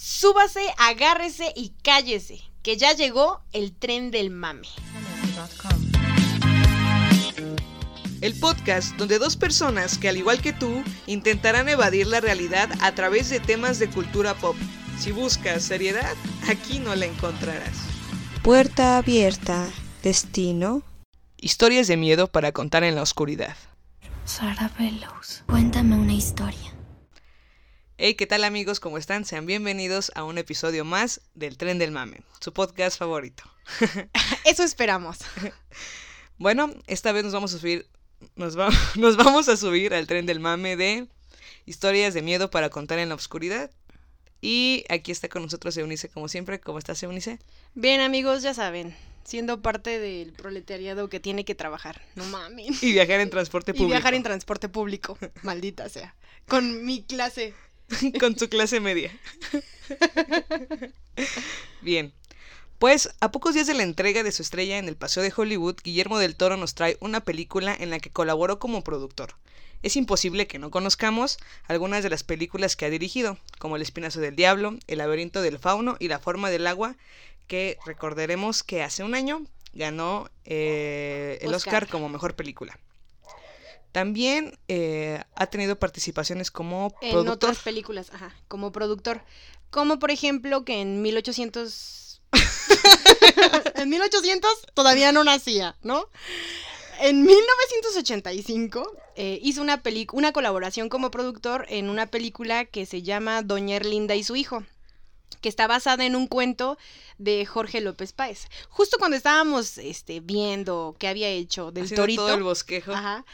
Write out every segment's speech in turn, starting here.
Súbase, agárrese y cállese, que ya llegó el tren del mame. El podcast donde dos personas que al igual que tú intentarán evadir la realidad a través de temas de cultura pop. Si buscas seriedad, aquí no la encontrarás. Puerta abierta. Destino. Historias de miedo para contar en la oscuridad. Sara Bellows, cuéntame una historia. Hey, ¿qué tal amigos? ¿Cómo están? Sean bienvenidos a un episodio más del Tren del Mame, su podcast favorito. Eso esperamos. Bueno, esta vez nos vamos a subir, nos, va- nos vamos a subir al Tren del Mame de historias de miedo para contar en la oscuridad. Y aquí está con nosotros Eunice, como siempre. ¿Cómo estás, Eunice? Bien, amigos, ya saben, siendo parte del proletariado que tiene que trabajar. No mames. Y viajar en transporte Y público. viajar en transporte público, maldita sea. Con mi clase. con su clase media. Bien. Pues a pocos días de la entrega de su estrella en el Paseo de Hollywood, Guillermo del Toro nos trae una película en la que colaboró como productor. Es imposible que no conozcamos algunas de las películas que ha dirigido, como El Espinazo del Diablo, El laberinto del fauno y La forma del agua, que recordaremos que hace un año ganó eh, el Oscar. Oscar como mejor película. También eh, ha tenido participaciones como En productor. otras películas, ajá, como productor. Como por ejemplo que en 1800... en 1800 todavía no nacía, ¿no? En 1985 eh, hizo una, una colaboración como productor en una película que se llama Doña Erlinda y su hijo, que está basada en un cuento de Jorge López Páez. Justo cuando estábamos este, viendo qué había hecho del haciendo torito, todo el bosquejo. ajá,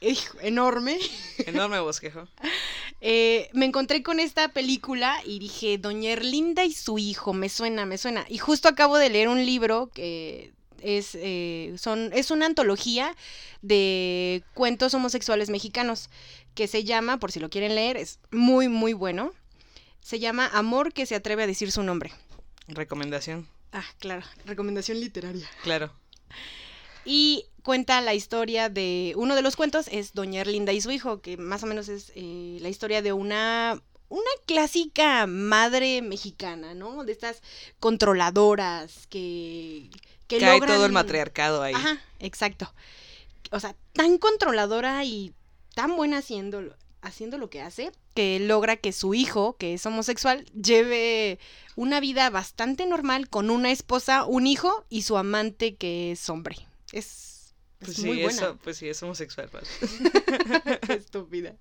enorme, Enorme bosquejo. eh, me encontré con esta película y dije, Doña Erlinda y su hijo, me suena, me suena. Y justo acabo de leer un libro que es, eh, son, es una antología de cuentos homosexuales mexicanos que se llama, por si lo quieren leer, es muy, muy bueno. Se llama Amor que se atreve a decir su nombre. Recomendación. Ah, claro, recomendación literaria. Claro. Y cuenta la historia de. Uno de los cuentos es Doña Erlinda y su hijo, que más o menos es eh, la historia de una. Una clásica madre mexicana, ¿no? De estas controladoras que. que Cae logran- todo el matriarcado ahí. Ajá, exacto. O sea, tan controladora y tan buena haciendo, haciendo lo que hace, que logra que su hijo, que es homosexual, lleve una vida bastante normal con una esposa, un hijo y su amante que es hombre. Es, es Pues muy sí, buena. eso, pues sí, es homosexual. Estúpida.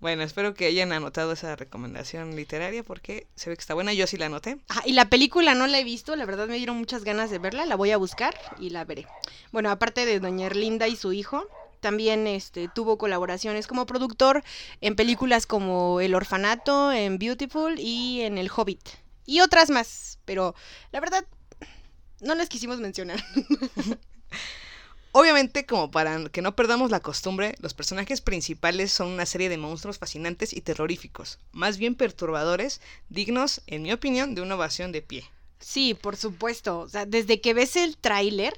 Bueno, espero que hayan anotado esa recomendación literaria porque se ve que está buena. Yo sí la anoté. Ah, y la película no la he visto, la verdad me dieron muchas ganas de verla, la voy a buscar y la veré. Bueno, aparte de Doña Erlinda y su hijo, también este, tuvo colaboraciones como productor en películas como El Orfanato, en Beautiful y en El Hobbit. Y otras más, pero la verdad no las quisimos mencionar. Obviamente, como para que no perdamos la costumbre, los personajes principales son una serie de monstruos fascinantes y terroríficos, más bien perturbadores, dignos, en mi opinión, de una ovación de pie. Sí, por supuesto. O sea, desde que ves el tráiler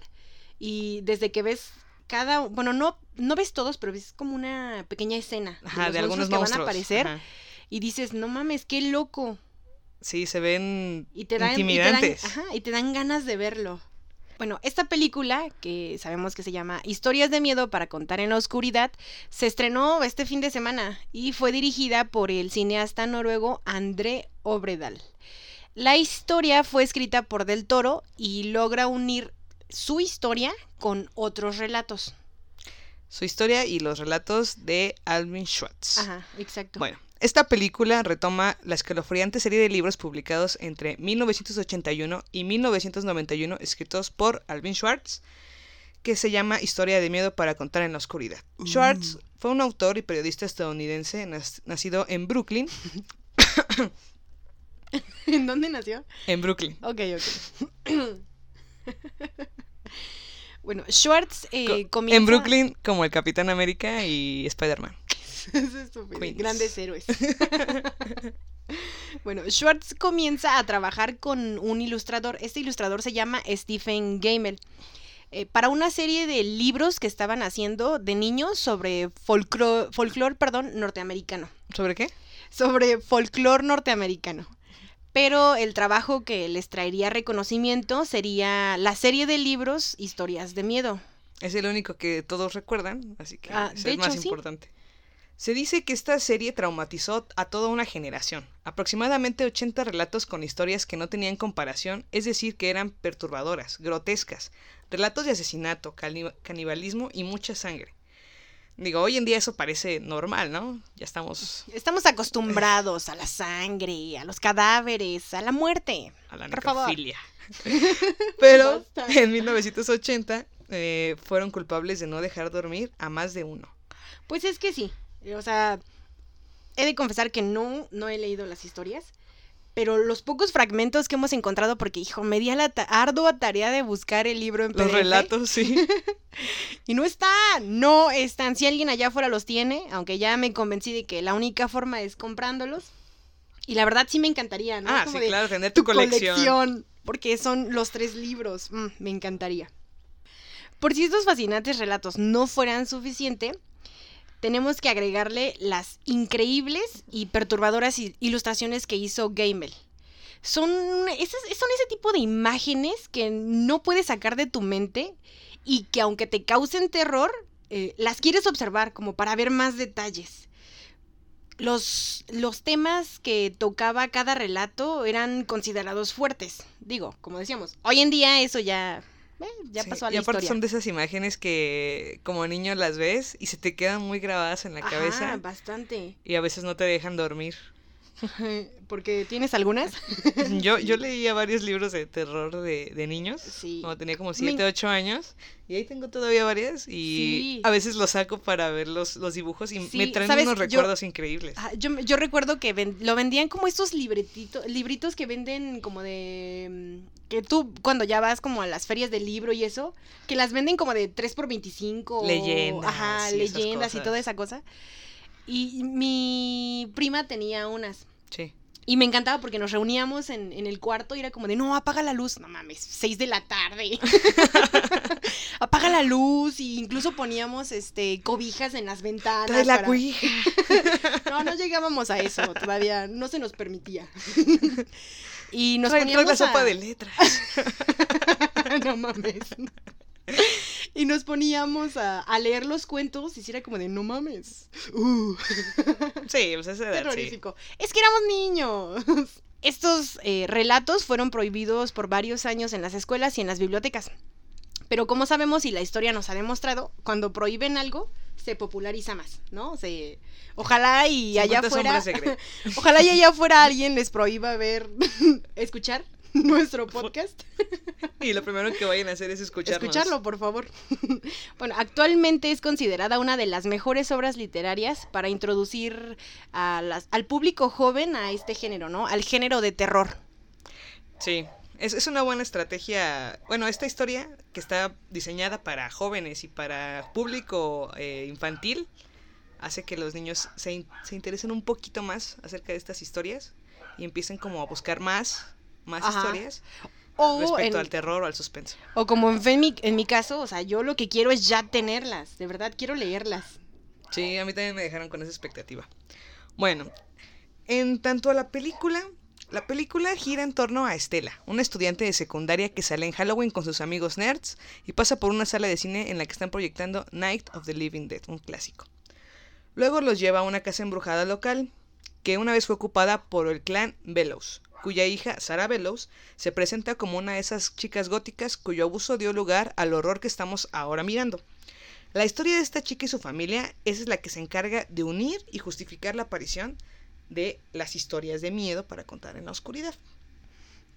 y desde que ves cada, bueno, no, no ves todos, pero ves como una pequeña escena Ajá, los de algunos monstruos. que van a aparecer Ajá. y dices, no mames, qué loco. Sí, se ven Y te dan, y te dan- intimidantes. ajá, y te dan ganas de verlo. Bueno, esta película, que sabemos que se llama Historias de Miedo para contar en la oscuridad, se estrenó este fin de semana y fue dirigida por el cineasta noruego André Obredal. La historia fue escrita por Del Toro y logra unir su historia con otros relatos. Su historia y los relatos de Alvin Schwartz. Ajá, exacto. Bueno, esta película retoma la escalofriante serie de libros publicados entre 1981 y 1991 escritos por Alvin Schwartz, que se llama Historia de miedo para contar en la oscuridad. Schwartz fue un autor y periodista estadounidense nacido en Brooklyn, ¿En dónde nació? en Brooklyn. Ok, ok. bueno, Schwartz eh, Co- comienza... En Brooklyn como el Capitán América y Spider-Man. Es estúpido. Grandes héroes. bueno, Schwartz comienza a trabajar con un ilustrador. Este ilustrador se llama Stephen Gamel. eh, para una serie de libros que estaban haciendo de niños sobre folclore, perdón, norteamericano. ¿Sobre qué? sobre folclore norteamericano. Pero el trabajo que les traería reconocimiento sería la serie de libros Historias de Miedo. Es el único que todos recuerdan, así que Ah, es el más sí. importante. Se dice que esta serie traumatizó a toda una generación. Aproximadamente 80 relatos con historias que no tenían comparación, es decir, que eran perturbadoras, grotescas, relatos de asesinato, cani- canibalismo y mucha sangre. Digo, hoy en día eso parece normal, ¿no? Ya estamos Estamos acostumbrados a la sangre, a los cadáveres, a la muerte. a la necrofilia. Pero en 1980 eh, fueron culpables de no dejar dormir a más de uno. Pues es que sí. O sea, he de confesar que no, no he leído las historias. Pero los pocos fragmentos que hemos encontrado, porque hijo, me di a la ta- ardua tarea de buscar el libro en Los PDF, relatos, sí. Y no están, no están. Si alguien allá afuera los tiene, aunque ya me convencí de que la única forma es comprándolos. Y la verdad sí me encantaría, ¿no? Ah, Como sí, de, claro, tener tu, tu colección. colección. Porque son los tres libros. Mm, me encantaría. Por si estos fascinantes relatos no fueran suficiente, tenemos que agregarle las increíbles y perturbadoras ilustraciones que hizo Gamel. Son, son ese tipo de imágenes que no puedes sacar de tu mente y que aunque te causen terror, eh, las quieres observar como para ver más detalles. Los, los temas que tocaba cada relato eran considerados fuertes. Digo, como decíamos, hoy en día eso ya, eh, ya Sí, pasó a y la aparte historia. son de esas imágenes que como niño las ves y se te quedan muy grabadas en la Ajá, cabeza bastante. y a veces no te dejan dormir. Porque tienes algunas. Yo, yo leía varios libros de terror de, de niños, Sí. cuando tenía como Me 7, 8 años, y ahí tengo todavía varias y Sí. a veces los saco para ver los, los dibujos y Sí, me traen ¿sabes? unos Yo- recuerdos increíbles. Ah, yo, yo recuerdo que ven- lo vendían como estos libretitos, libritos que venden como de... mm, Que tú cuando ya vas como a las ferias del libro y eso, que las venden como de 3 por 25 o- Leyendas Ajá, leyendas y toda esa cosa. Y mi prima tenía unas. Sí. Y me encantaba porque nos reuníamos en, en el cuarto y era como de, no, apaga la luz. No mames, 6 de la tarde. apaga la luz y incluso poníamos este cobijas en las ventanas. Trae la para- cuija. no, no llegábamos a eso, todavía no se nos permitía. y nos Trae, trae poníamos la sopa de letras. no mames. Y nos poníamos a, a leer los cuentos y si era como de no mames. Uh, Sí, pues esa edad, sí. terrorífico. Es que éramos niños. Estos eh, relatos fueron prohibidos por varios años en las escuelas y en las bibliotecas. Pero como sabemos y la historia nos ha demostrado, cuando prohíben algo, se populariza más, ¿no? Se... Ojalá y allá 50 afuera... sombras de Grey. Ojalá y allá afuera alguien les prohíba ver, escuchar nuestro podcast. Y lo primero que vayan a hacer es escucharnos. Escucharlo, por favor. bueno, actualmente es considerada una de las mejores obras literarias para introducir a las- al público joven a este género, ¿no? Al género de terror. Sí, es, es una buena estrategia. Bueno, esta historia que está diseñada para jóvenes y para público eh, infantil hace que los niños se, in- se interesen un poquito más acerca de estas historias y empiecen como a buscar más, más Ajá. historias O, respecto en- al terror o al suspenso. o como en mi, en mi caso, o sea, yo lo que quiero es ya tenerlas. De verdad, quiero leerlas. Sí, a mí también me dejaron con esa expectativa. Bueno, en tanto a la película, la película gira en torno a Estela, una estudiante de secundaria que sale en Halloween con sus amigos nerds y pasa por una sala de cine en la que están proyectando Night of the Living Dead, un clásico. Luego los lleva a una casa embrujada local, que una vez fue ocupada por el clan Bellows, cuya hija, Sarah Bellows, se presenta como una de esas chicas góticas cuyo abuso dio lugar al horror que estamos ahora mirando. La historia de esta chica y su familia es la que se encarga de unir y justificar la aparición de las historias de miedo para contar en la oscuridad.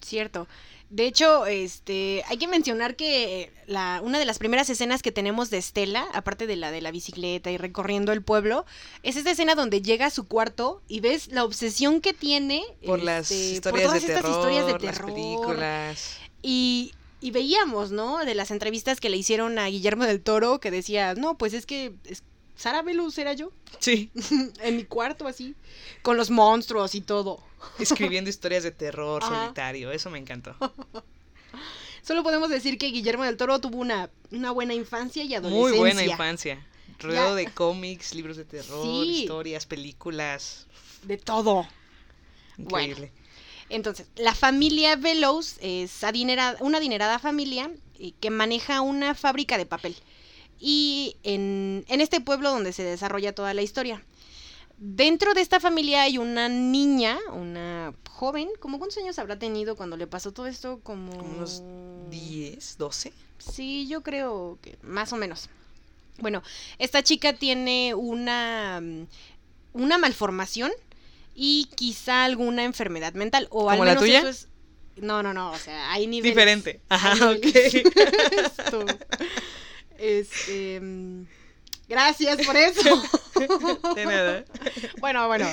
Cierto. De hecho, este, hay que mencionar que la, una de las primeras escenas que tenemos de Estela, aparte de la de la bicicleta y recorriendo el pueblo, es esta escena donde llega a su cuarto y ves la obsesión que tiene Por las este, historias por todas de estas terror, historias de las terror. películas. Y, y veíamos, ¿no? De las entrevistas que le hicieron a Guillermo del Toro, que decía, no, pues es que es- Sara Belus era yo, Sí, en mi cuarto así, con los monstruos y todo. escribiendo historias de terror Ajá. solitario, eso me encantó. Solo podemos decir que Guillermo del Toro tuvo una, una buena infancia y Muy adolescencia. buena infancia. Rodeado de cómics, libros de terror, Sí. historias, películas. de todo. Bueno. Increíble. Entonces, la familia Veloz es adinerada- una adinerada familia eh, que maneja una fábrica de papel. Y en, en este pueblo donde se desarrolla toda la historia. Dentro de esta familia hay una niña, una joven, ¿cómo cuántos años habrá tenido cuando le pasó todo esto? Como... Como unos 10, 12. Sí, yo creo que más o menos. Bueno, esta chica tiene una, mm, una malformación y quizá alguna enfermedad mental. O al ¿Como la tuya? eso es. No, no, no. O sea, hay niveles. Diferente. Ajá, hay niveles. Este. mm, Gracias por eso. De nada. Bueno, bueno.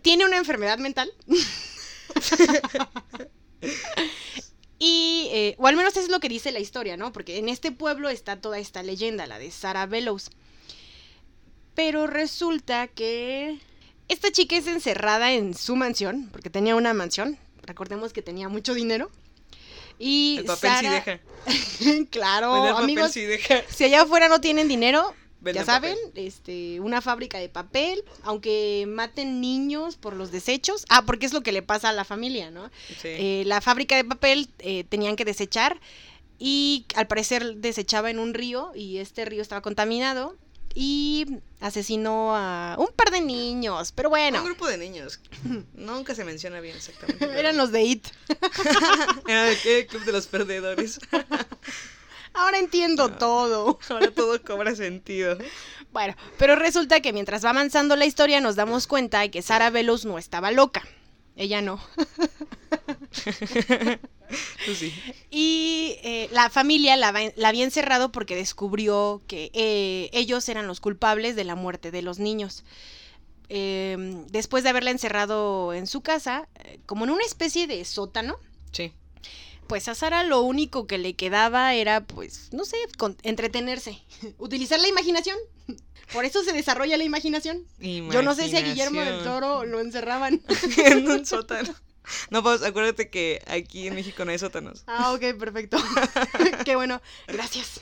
Tiene una enfermedad mental. y, eh, o al menos es lo que dice la historia, ¿no? Porque en este pueblo está toda esta leyenda, la de Sarah Bellows. Pero resulta que esta chica es encerrada en su mansión, porque tenía una mansión. Recordemos que tenía mucho dinero. Y El papel sí deja. claro, amigos, sí deja. si allá afuera no tienen dinero, Venden ya saben, papel. este, una fábrica de papel, aunque maten niños por los desechos. Ah, porque es lo que le pasa a la familia, ¿no? Sí. Eh, la fábrica de papel eh, tenían que desechar y al parecer desechaba en un río y este río estaba contaminado y asesinó a un par de niños, pero bueno, Un grupo de niños. Nunca se menciona bien exactamente. pero- eran los de IT. Era club de los perdedores. Ahora entiendo todo. Ahora todo cobra sentido. Bueno, pero resulta que mientras va avanzando la historia nos damos cuenta de que Sara Velos no estaba loca. Ella no. Sí. Y eh, la familia la, la había encerrado porque descubrió que eh, ellos eran los culpables de la muerte de los niños. Eh, después de haberla encerrado en su casa, eh, como en una especie de sótano, Sí. pues a Sara lo único que le quedaba era, pues, no sé, con- entretenerse, utilizar la imaginación. Por eso se desarrolla la imaginación. Yo no sé si a Guillermo del Imaginación. Toro lo encerraban. en un sótano. No, pues acuérdate que aquí en México no hay sótanos. Ah, ok, perfecto. Qué bueno, gracias.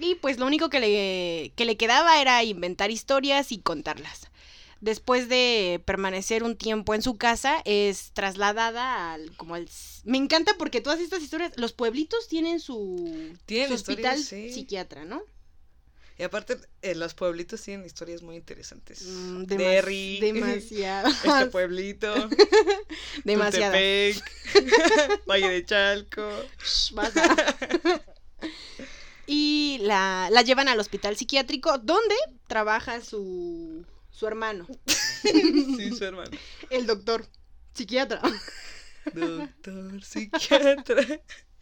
y pues lo único que le, que le quedaba era inventar historias y contarlas. Después de permanecer un tiempo en su casa, es trasladada al como al me encanta porque todas estas historias, los pueblitos tienen su, Tienen su hospital sí. psiquiatra, ¿no? Y aparte, eh, los pueblitos tienen historias muy interesantes. Mm, demas- Derry. demasiadas. Este pueblito. Tultepec, Valle de Chalco. Shh, y la, la llevan al hospital psiquiátrico donde trabaja su, su hermano, Sí, su hermano. el doctor psiquiatra. Doctor, psiquiatra.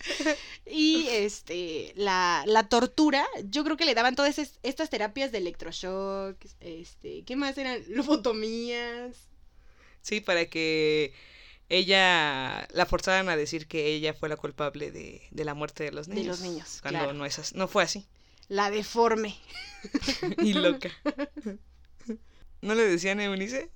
Y este la, la tortura, yo creo que le daban todas es- estas terapias de electroshock, este, ¿qué más eran? Lobotomías. Sí, para que ella la forzaran a decir que ella fue la culpable de, de la muerte de los De niños. los niños, Cuando claro. no, es no fue así. La deforme. y loca. ¿No le decían a Eunice?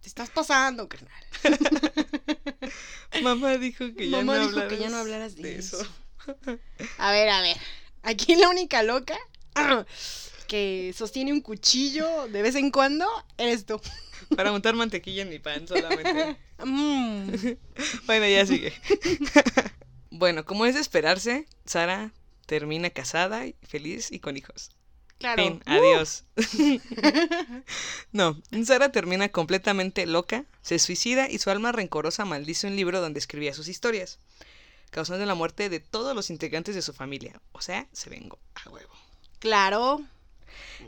Te estás pasando, carnal. Mamá dijo que ya Mamá no dijo que ya no hablaras de eso. eso. A ver, a ver. Aquí la única loca que sostiene un cuchillo de vez en cuando eres tú. Para untar mantequilla en mi pan solamente. Mm. Bueno, ya sigue. bueno, como es de esperarse, Sara termina casada, feliz y con hijos. Claro. Fin, adiós. no, Sara termina completamente loca, se suicida y su alma rencorosa maldice un libro donde escribía sus historias, causando la muerte de todos los integrantes de su familia. O sea, se vengó a huevo. Claro.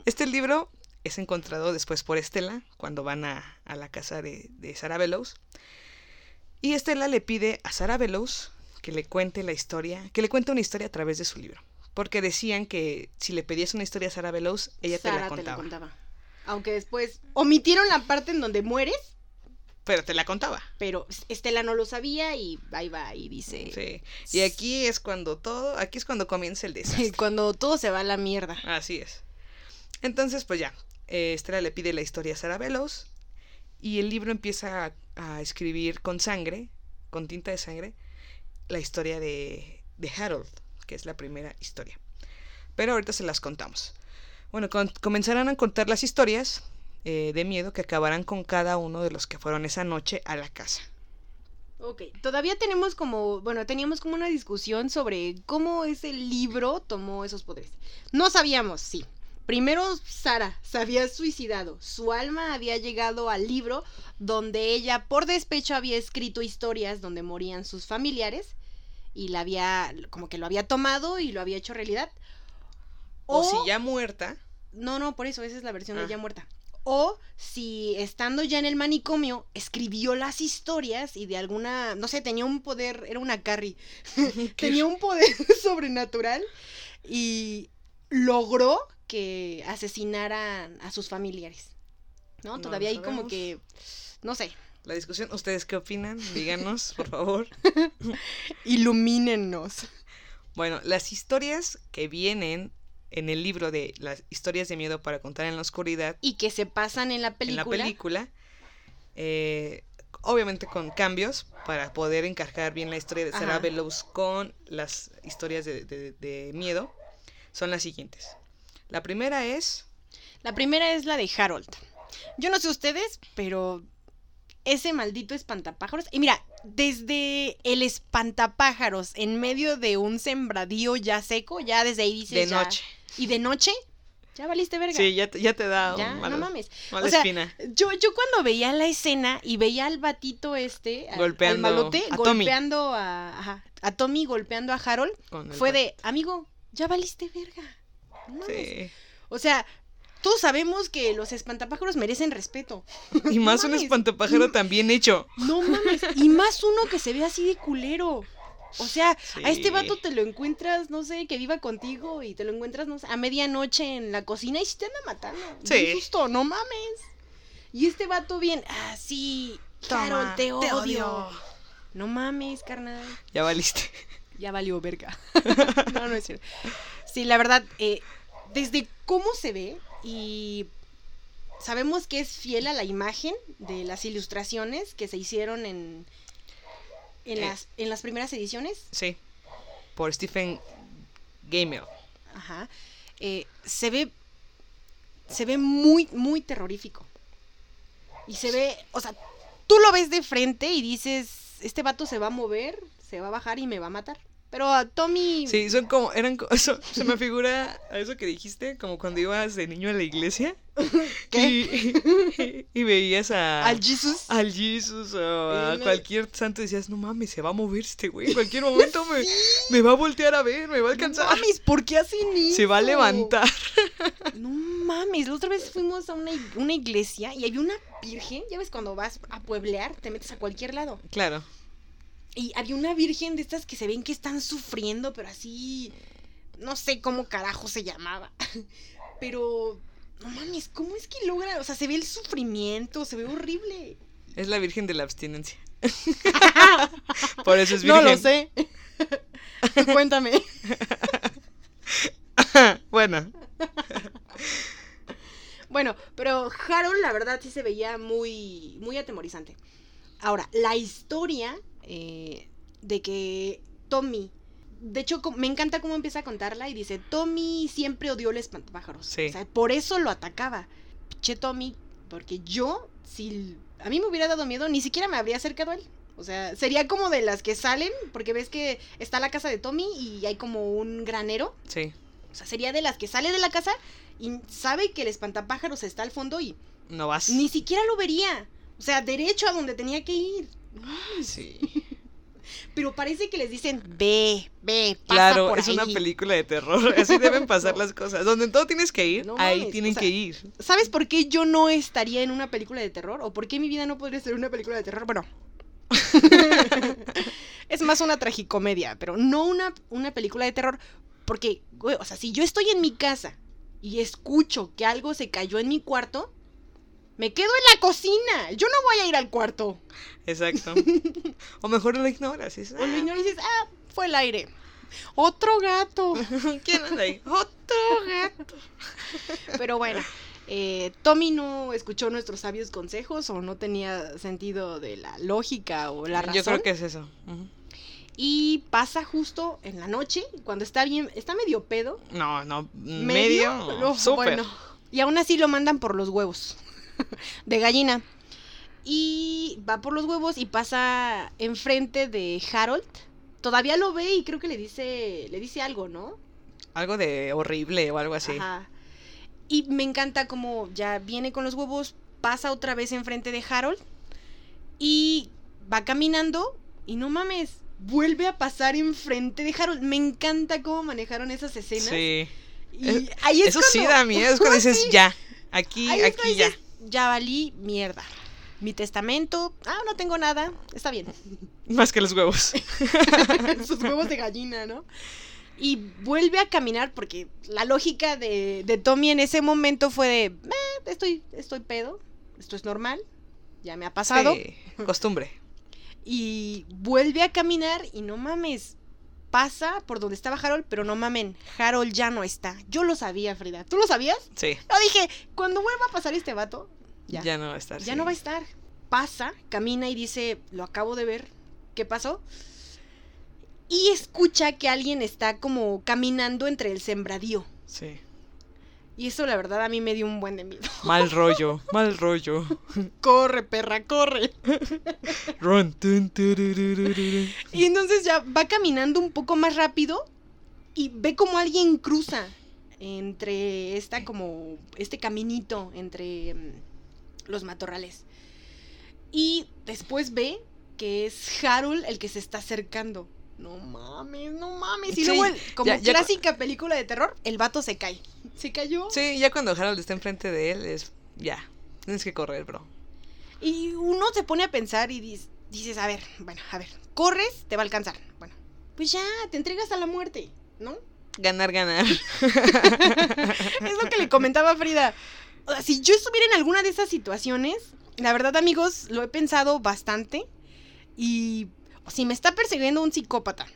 Este libro es encontrado después por Estela cuando van a, a la casa de, de Sara Bellows. Y Estela le pide a Sara Bellows que le cuente la historia, que le cuente una historia a través de su libro. Porque decían que si le pedías una historia a Sara Bellows, ella te Sara la contaba. Aunque después omitieron la parte en donde mueres, Pero te la contaba. pero Estela no lo sabía y ahí va y dice. Sí. Y aquí es cuando todo, aquí es cuando comienza el desastre. Cuando todo se va a la mierda. Así es. Entonces, pues ya, eh, Estela le pide la historia a Sara Bellows y el libro empieza a, a escribir con sangre, con tinta de sangre, la historia de, de Harold, que es la primera historia. Pero ahorita se las contamos. Bueno, comenzarán a contar las historias eh, de miedo que acabarán con cada uno de los que fueron esa noche a la casa. Ok, todavía tenemos como, bueno, teníamos como una discusión sobre cómo ese libro tomó esos poderes. No sabíamos, sí. Primero, Sara se había suicidado. Su alma había llegado al libro donde ella, por despecho, había escrito historias donde morían sus familiares y la había, como que lo había tomado y lo había hecho realidad. O, si ya muerta, No, no, por eso, esa es la versión Ah. de ya muerta. O si estando ya en el manicomio, escribió las historias y de alguna, no sé, tenía un poder, era una Carrie, tenía un poder sobrenatural y logró que asesinaran a sus familiares. ¿No? No Todavía hay como que, no sé, la discusión, ¿ustedes qué opinan? Díganos, por favor. ilumínenos. Bueno, las historias que vienen en el libro de las historias de miedo para contar en la oscuridad, Y que se pasan en la película. en la película, eh, obviamente con cambios para poder encajar bien la historia de Sarah. Bellows con las historias de, de- de miedo, son las siguientes. La primera es, La primera es la de Harold. Yo no sé ustedes, pero ese maldito espantapájaros. Y mira, desde el espantapájaros en medio de un sembradío ya seco, ya desde ahí dices. de ya- noche. Y de noche, ya valiste verga. Sí, ya te, ya te da Ya, no mames. mala O sea, espina. Yo, yo cuando veía la escena y veía al batito este, al- al Golpeando malote, a Tommy. golpeando a, ajá, a Tommy, golpeando a Harold, fue de, amigo, ya valiste verga. No mames. Sí. O sea, todos sabemos que los espantapájaros merecen respeto. Y más un mames. espantapájaro tan bien hecho. No mames. Y más uno que se ve así de culero. O sea, a este vato te lo encuentras, no sé, que viva contigo y te lo encuentras, no sé, a medianoche en la cocina y si te anda matando. Sí. Susto, no mames. Y este vato bien, ah, sí, Carol, te odio. No mames, carnal. Ya valiste. Ya valió verga. no, no es cierto. Sí, la verdad, eh, desde cómo se ve y sabemos que es fiel a la imagen de las ilustraciones que se hicieron en, en, Eh. las, en las primeras ediciones. Sí. Por Stephen Gamel. Ajá. eh, se ve. Se ve muy, muy terrorífico. Y se ve. O sea, tú lo ves de frente y dices. Este vato se va a mover, se va a bajar y me va a matar. Pero a Tommy. Sí, son como, eran, eso, se me figura a eso que dijiste, como cuando ibas de niño a la iglesia. Y, y veías a... Al Jesus. al Jesus o a cualquier santo y decías, no mames, se va a mover este güey. En cualquier momento me, me va a voltear a ver, me va a alcanzar. No mames, ¿por qué hacen eso? se va a levantar. No mames, la otra vez fuimos a una, una iglesia y había una virgen. Ya ves, cuando vas a pueblear, te metes a cualquier lado. Claro. Y había una virgen de estas que se ven que están sufriendo, pero así. No sé cómo carajo se llamaba. Pero. No mames, ¿cómo es que logra? O sea, se ve el sufrimiento, se ve horrible. Es la virgen de la abstinencia. Por eso es virgen. No lo sé. Cuéntame. bueno, Bueno, pero Harold, la verdad, sí se veía muy, muy atemorizante. Ahora, la historia eh, de que Tommy. De hecho, me encanta cómo empieza a contarla y dice: Tommy siempre odió el espantapájaros. Sí. O sea, por eso lo atacaba. Che, Tommy, porque yo, si a mí me hubiera dado miedo, ni siquiera me habría acercado a él. O sea, sería como de las que salen, porque ves que está la casa de Tommy y hay como un granero. sí. O sea, sería de las que sale de la casa y sabe que el espantapájaros está al fondo y No vas. ni siquiera lo vería. O sea, derecho a donde tenía que ir. Sí. Pero parece que les dicen, ve, ve, pasa Claro, por es una ahí". película de terror. Así deben pasar las cosas. Donde todo tienes que ir, No ahí mames, tienen o sea, que ir. ¿Sabes por qué yo no estaría en una película de terror? ¿O por qué mi vida no podría ser una película de terror? Bueno. es más una tragicomedia, pero no una, una película de terror. Porque, güey, o sea, si yo estoy en mi casa y escucho que algo se cayó en mi cuarto, me quedo en la cocina. Yo no voy a ir al cuarto. Exacto. o mejor lo ignoras. y dices, O lo ignoras y dices, ah, fue el aire. Otro gato. "Ah, ¿Quién anda ahí? Otro gato. Pero bueno, eh, Tommy no escuchó nuestros sabios consejos o no tenía sentido de la lógica o la razón. Yo creo que es eso. Y pasa justo en la noche, cuando está bien, está medio pedo. No, no, medio, No, súper. bueno. Y aún así lo mandan por los huevos de gallina. Y va por los huevos y pasa enfrente de Harold. Todavía lo ve y creo que le dice, le dice algo, ¿no? Algo de horrible o algo así. Ajá. Y me encanta como ya viene con los huevos, pasa otra vez enfrente de Harold y va caminando y no mames, vuelve a pasar enfrente de Harold. Me encanta cómo manejaron esas escenas. Sí. Y ahí es Eso sí da miedo, es cuando dices ya. Aquí, Ahí aquí ya. dices, ya valí mierda. Mi testamento, ah, no tengo nada, está bien. Más que los huevos. Sus huevos de gallina, ¿no? Y vuelve a caminar porque la lógica de, de Tommy en ese momento fue de, "Eh, estoy, estoy pedo, esto es normal, ya me ha pasado. Sí, costumbre. Y vuelve a caminar y no mames, pasa por donde estaba Harold, pero no mamen, Harold ya no está. Yo lo sabía, Frida. ¿Tú lo sabías? Sí. Yo dije, cuando vuelva a pasar este vato, Ya, ya, no va a estar. ya sí. no va a estar. Pasa, camina y dice, lo acabo de ver, ¿qué pasó? Y escucha que alguien está como caminando entre el sembradío. Sí. Y eso la verdad a mí me dio un buen de miedo. Mal rollo, mal rollo. corre, perra, corre. Run. Y entonces ya va caminando un poco más rápido y ve como alguien cruza entre esta como este caminito entre mm, los matorrales. Y después ve que es Harold el que se está acercando. No mames, no mames. Y Sí, luego, como ya- ya cu- clásica película de terror, el vato se cae. Se cayó. Sí, ya cuando Harold está enfrente de él es. Ya. Tienes que correr, bro. Y uno se pone a pensar y dis- dices, a ver, bueno, a ver, corres, te va a alcanzar. Bueno, pues ya, te entregas a la muerte, ¿no? Ganar, ganar. Es lo que le comentaba Frida. O sea, si yo estuviera en alguna de esas situaciones, la verdad, amigos, lo he pensado bastante. Y si me está persiguiendo un psicópata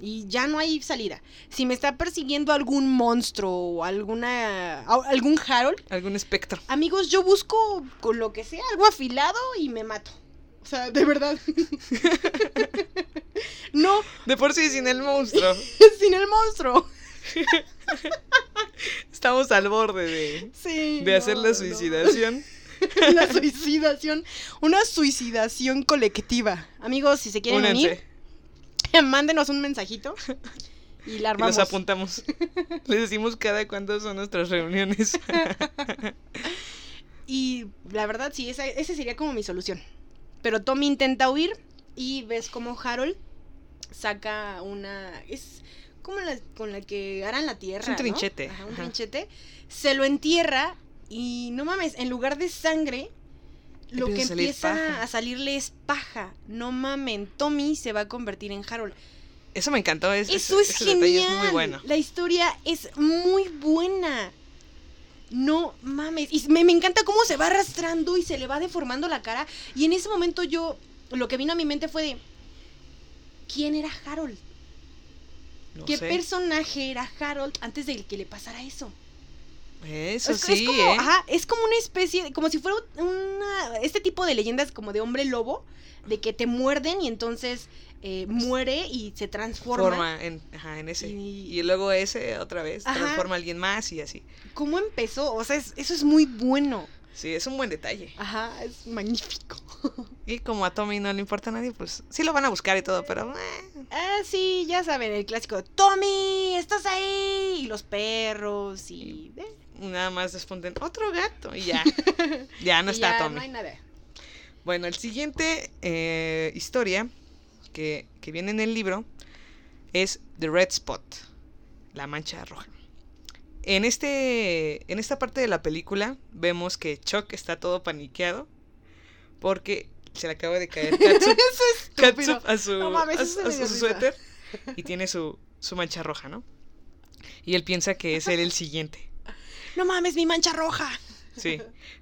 y ya no hay salida, si me está persiguiendo algún monstruo o alguna algún Harold, Algún espectro. amigos, yo busco con lo que sea algo afilado y me mato. O sea, de verdad. no, De por sí, sin el monstruo. sin el monstruo. Estamos al borde de, Sí. de hacer la suicidación. La suicidación. Una suicidación colectiva. Amigos, si se quieren Únense. unir, mándenos un mensajito y la Y los armamos. apuntamos. Les decimos cada cuándo son nuestras reuniones. Y la verdad, sí, esa, esa sería como mi solución. Pero Tommy intenta huir y ves como Harold saca una. Es como la con la que harán la tierra. Es un ¿no? trinchete, Ajá, un ajá. trinchete. Se lo entierra y no mames, en lugar de sangre. Lo que Empieza a salir salirle es paja. No mamen, Tommy se va a convertir en Harold. Eso me encantó. Es, Eso es ese detalle genial. es muy bueno. La historia es muy buena. No mames. Y me, me encanta cómo se va arrastrando y se le va deformando la cara. Y en ese momento yo, lo que vino a mi mente fue de, ¿quién era Harold? No ¿Qué sé. personaje era Harold antes de que le pasara eso? Eso es, sí, es como, ¿eh? ajá, es como una especie, como si fuera una, este tipo de leyendas como de hombre lobo, de que te muerden y entonces eh, muere y se transforma. Forma en, ajá, en ese. Y- Y... luego ese otra vez. Ajá. Transforma a alguien más y así. ¿Cómo empezó? O sea, es- eso es muy bueno. Sí, es un buen detalle. Ajá, es magnífico. Y como a Tommy no le importa a nadie, pues sí lo van a buscar y todo, pero eh, Ah, sí, ya saben, el clásico, Tommy, estás ahí. Y los perros y... nada más responden otro gato y ya. ya no y está ya Tommy. No hay nada. Bueno, el siguiente eh, historia que, que viene en el libro es The Red Spot, la mancha roja. En, este, en esta parte de la película vemos que Chuck está todo paniqueado porque se le acaba de caer catsup a su, No mames, a su- a suéter y tiene su, su mancha roja, ¿no? Y él piensa que es él el siguiente. No mames, mi mancha roja. Sí,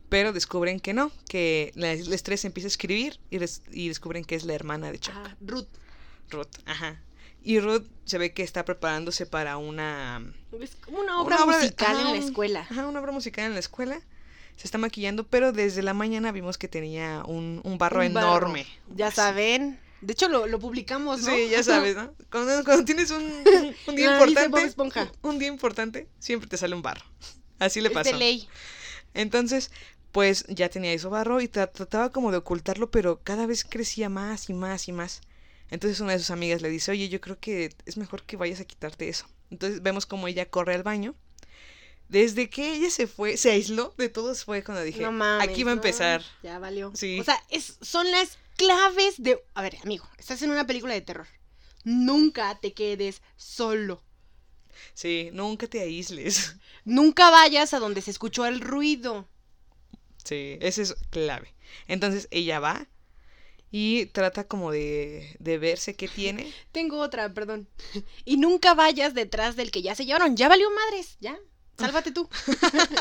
pero descubren que no, que la, el estrés empieza a escribir y, des- y descubren que es la hermana de Chuck, Ah, Ruth. Ruth. Ajá. Y Ruth se ve que está preparándose para una, Es como una obra Una obra de- musical ajá, en la escuela. ajá, una obra musical en la escuela. Se está maquillando, pero desde la mañana vimos que tenía un, un barro Un barro. enorme. Ya Así, saben, De hecho, lo, lo publicamos, ¿no? Sí, ya sabes, ¿no? Cuando, cuando tienes un, un día importante, un día importante, siempre te sale un barro. Así le Es pasó. de ley. Entonces, pues ya tenía eso barro y tra- trataba como de ocultarlo, pero cada vez crecía más y más y más. Entonces una de sus amigas le dice, oye, yo creo que es mejor que vayas a quitarte eso. Entonces vemos como ella corre al baño. Desde que ella se fue, se aisló de todos fue cuando dije, no mames. aquí va a no, empezar. Ya valió. Sí. O sea, es, son las claves de. A ver, amigo, estás en una película de terror. Nunca te quedes solo. Sí, nunca te aísles. Nunca vayas a donde se escuchó el ruido. Sí, ese es clave. Entonces ella va y trata como de, de verse qué tiene. Tengo otra, perdón. Y nunca vayas detrás del que ya se llevaron. Ya valió madres, ya. Sálvate tú.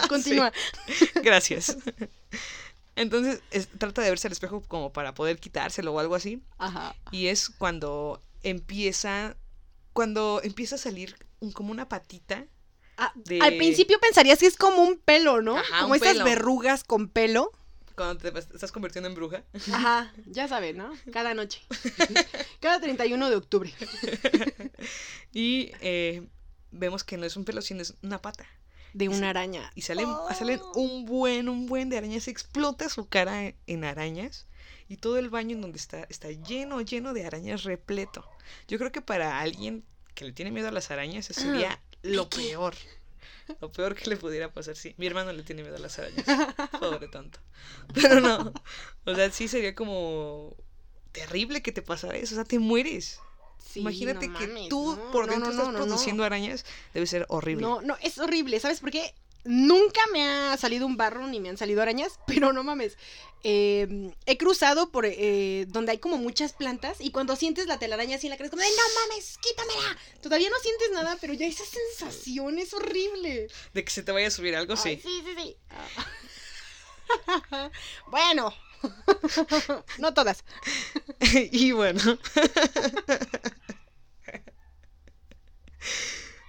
Continúa. Gracias. Entonces es- trata de verse al espejo como para poder quitárselo o algo así. Ajá. Y es cuando empieza, cuando empieza a salir un- como una patita. Ah, De- Al principio pensarías que es como un pelo, ¿no? Ajá, como esas pelo. verrugas con pelo. Cuando te estás convirtiendo en bruja. Ajá, ya saben, ¿no? Cada noche. Cada 31 de octubre. Y eh, vemos que no es un pelo, sino es una pata. De una araña. Y salen, Oh. salen un buen, un buen de arañas. Explota su cara en, en arañas. Y todo el baño en donde está, está lleno, lleno de arañas repleto. Yo creo que para alguien que le tiene miedo a las arañas, eso sería lo peor. Lo peor que le pudiera pasar, sí. Mi hermano le tiene miedo a las arañas. Pobre tonto. Pero no. O sea, sí sería como terrible que te pasara eso. O sea, te mueres. Sí, Imagínate no que mames, tú no, por dentro no, estás produciendo arañas. Debe ser horrible. No, no, es horrible. ¿Sabes por qué? Nunca me ha salido un barro ni me han salido arañas, pero no mames. Eh, he cruzado por eh, donde hay como muchas plantas y cuando sientes la telaraña así en la cara es como, ¡ay, no mames, quítamela! Todavía no sientes nada, pero ya esa sensación es horrible. De que se te vaya a subir algo, Ay, sí. sí, sí, sí. Ah. bueno. no todas. y bueno.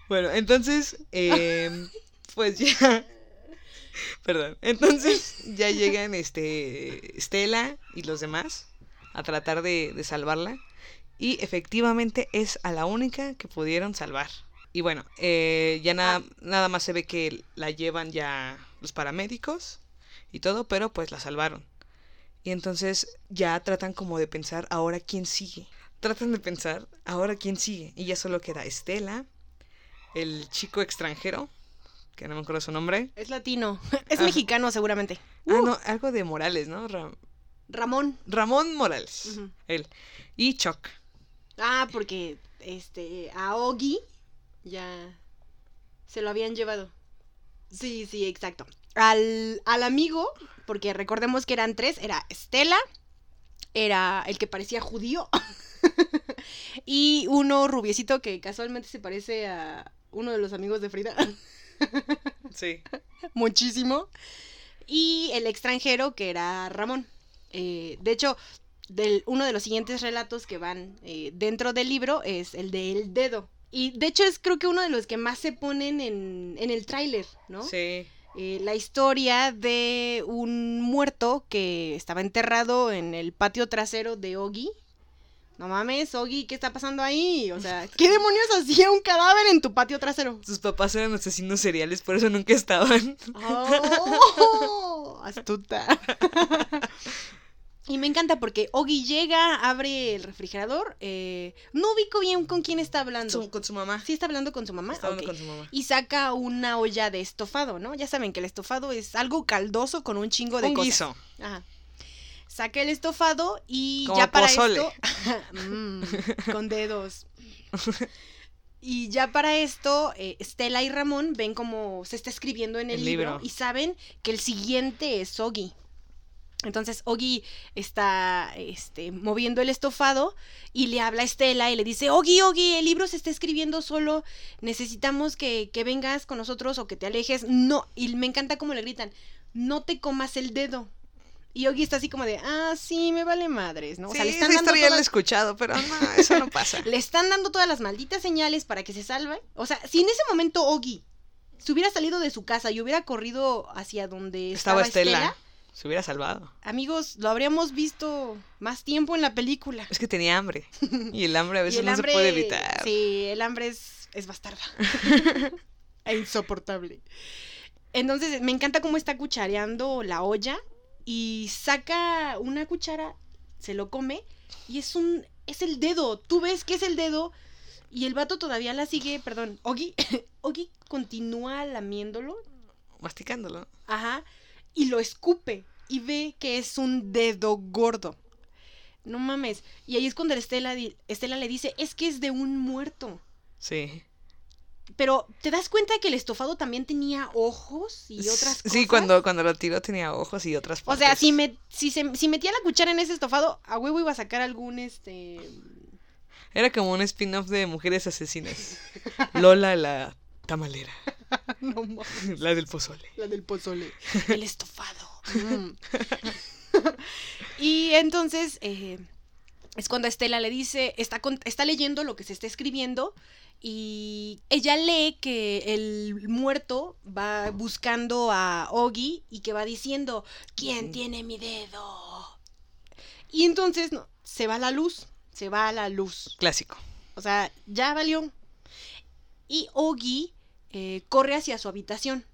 bueno, entonces, em, pues ya. Perdón. Entonces ya llegan este Stella y los demás a tratar de, de salvarla. Y efectivamente es a la única que pudieron salvar. Y bueno, eh, ya nada, nada más se ve que la llevan ya los paramédicos y todo, pero pues la salvaron. Y entonces ya tratan como de pensar ahora quién sigue. Tratan de pensar ahora quién sigue. Y ya solo queda Estela, el chico extranjero, que no me acuerdo su nombre. Es latino. Es Ah. mexicano seguramente. Ah, no, algo de Morales, ¿no? Ra- Ramón. Ramón Morales. Él. Y Chuck. Ah, porque este a Ogi ya se lo habían llevado. Sí, sí, exacto. Al, al amigo, porque recordemos que eran tres, era Estela, era el que parecía judío, y uno rubiecito que casualmente se parece a uno de los amigos de Frida, Sí. muchísimo, y el extranjero que era Ramón. Eh, de hecho, del, uno de los siguientes relatos que van eh, dentro del libro es el de El Dedo. Y de hecho es creo que uno de los que más se ponen en, en el tráiler, ¿no? Sí. Eh, la historia de un muerto que estaba enterrado en el patio trasero de Ogi. No mames, Ogi, ¿qué está pasando ahí? O sea, ¿qué demonios hacía un cadáver en tu patio trasero? Sus papás eran asesinos seriales, por eso nunca estaban. ¡Oh! Astuta. Y me encanta porque Ogi llega, abre el refrigerador. eh, no ubico bien con quién está hablando. Su- con su mamá. ¿Sí está hablando con su mamá? Está hablando con su mamá. Y saca una olla de estofado, ¿no? Ya saben que el estofado es algo caldoso con un chingo de Un cosas. guiso. Ajá. Saca el estofado y Como ya para pozole. esto. Mm, con dedos. Y ya para esto, eh, Stella y Ramón ven como se está escribiendo en el, El libro, libro. y saben que el siguiente es Ogi. Entonces Ogi está este, moviendo el estofado y le habla a Estela y le dice, Ogi, Ogi, el libro se está escribiendo solo, necesitamos que, que vengas con nosotros o que te alejes. No, y me encanta cómo le gritan, no te comas el dedo. Y Ogi está así como de, ah, sí, me vale madres, ¿no? O sí, sea, le están, esa dando historia ya la he todas, escuchado, pero no, eso no pasa. le están dando todas las malditas señales para que se salve. O sea, si en ese momento Ogi se hubiera salido de su casa y hubiera corrido hacia donde Estaba estaba, Estela. Estela, Se hubiera salvado. Amigos, lo habríamos visto más tiempo en la película. Es que tenía hambre. Y el hambre a veces no hambre- se puede evitar. Sí, el hambre es, es bastarda. e insoportable. Entonces, me encanta cómo está cuchareando la olla y saca una cuchara, se lo come y es un es el dedo. Tú ves que es el dedo y el vato todavía la sigue, perdón, Ogi, Ogi continúa lamiéndolo, Masticándolo. ajá, y lo escupe y ve que es un dedo gordo. No mames. Y ahí es cuando Estela, Estela le dice, es que es de un muerto. Sí. Pero, ¿te das cuenta que el estofado también tenía ojos y otras cosas? Sí, cuando, cuando lo tiró tenía ojos y otras O partes. sea, si, me, si, se- si metía la cuchara en ese estofado, a huevo iba a sacar algún, este... Era como un spin-off de Mujeres Asesinas. Lola la tamalera. no mames, La del pozole. la del pozole. El estofado. Mm. y entonces, eh, es cuando Estela le dice, está, con- está leyendo lo que se está escribiendo y ella lee que el muerto va buscando a Ogi y que va diciendo, ¿quién tiene mi dedo? Y entonces no, se va la luz, se va la luz. Clásico. O sea, ya valió. Y Ogi eh, corre hacia su habitación.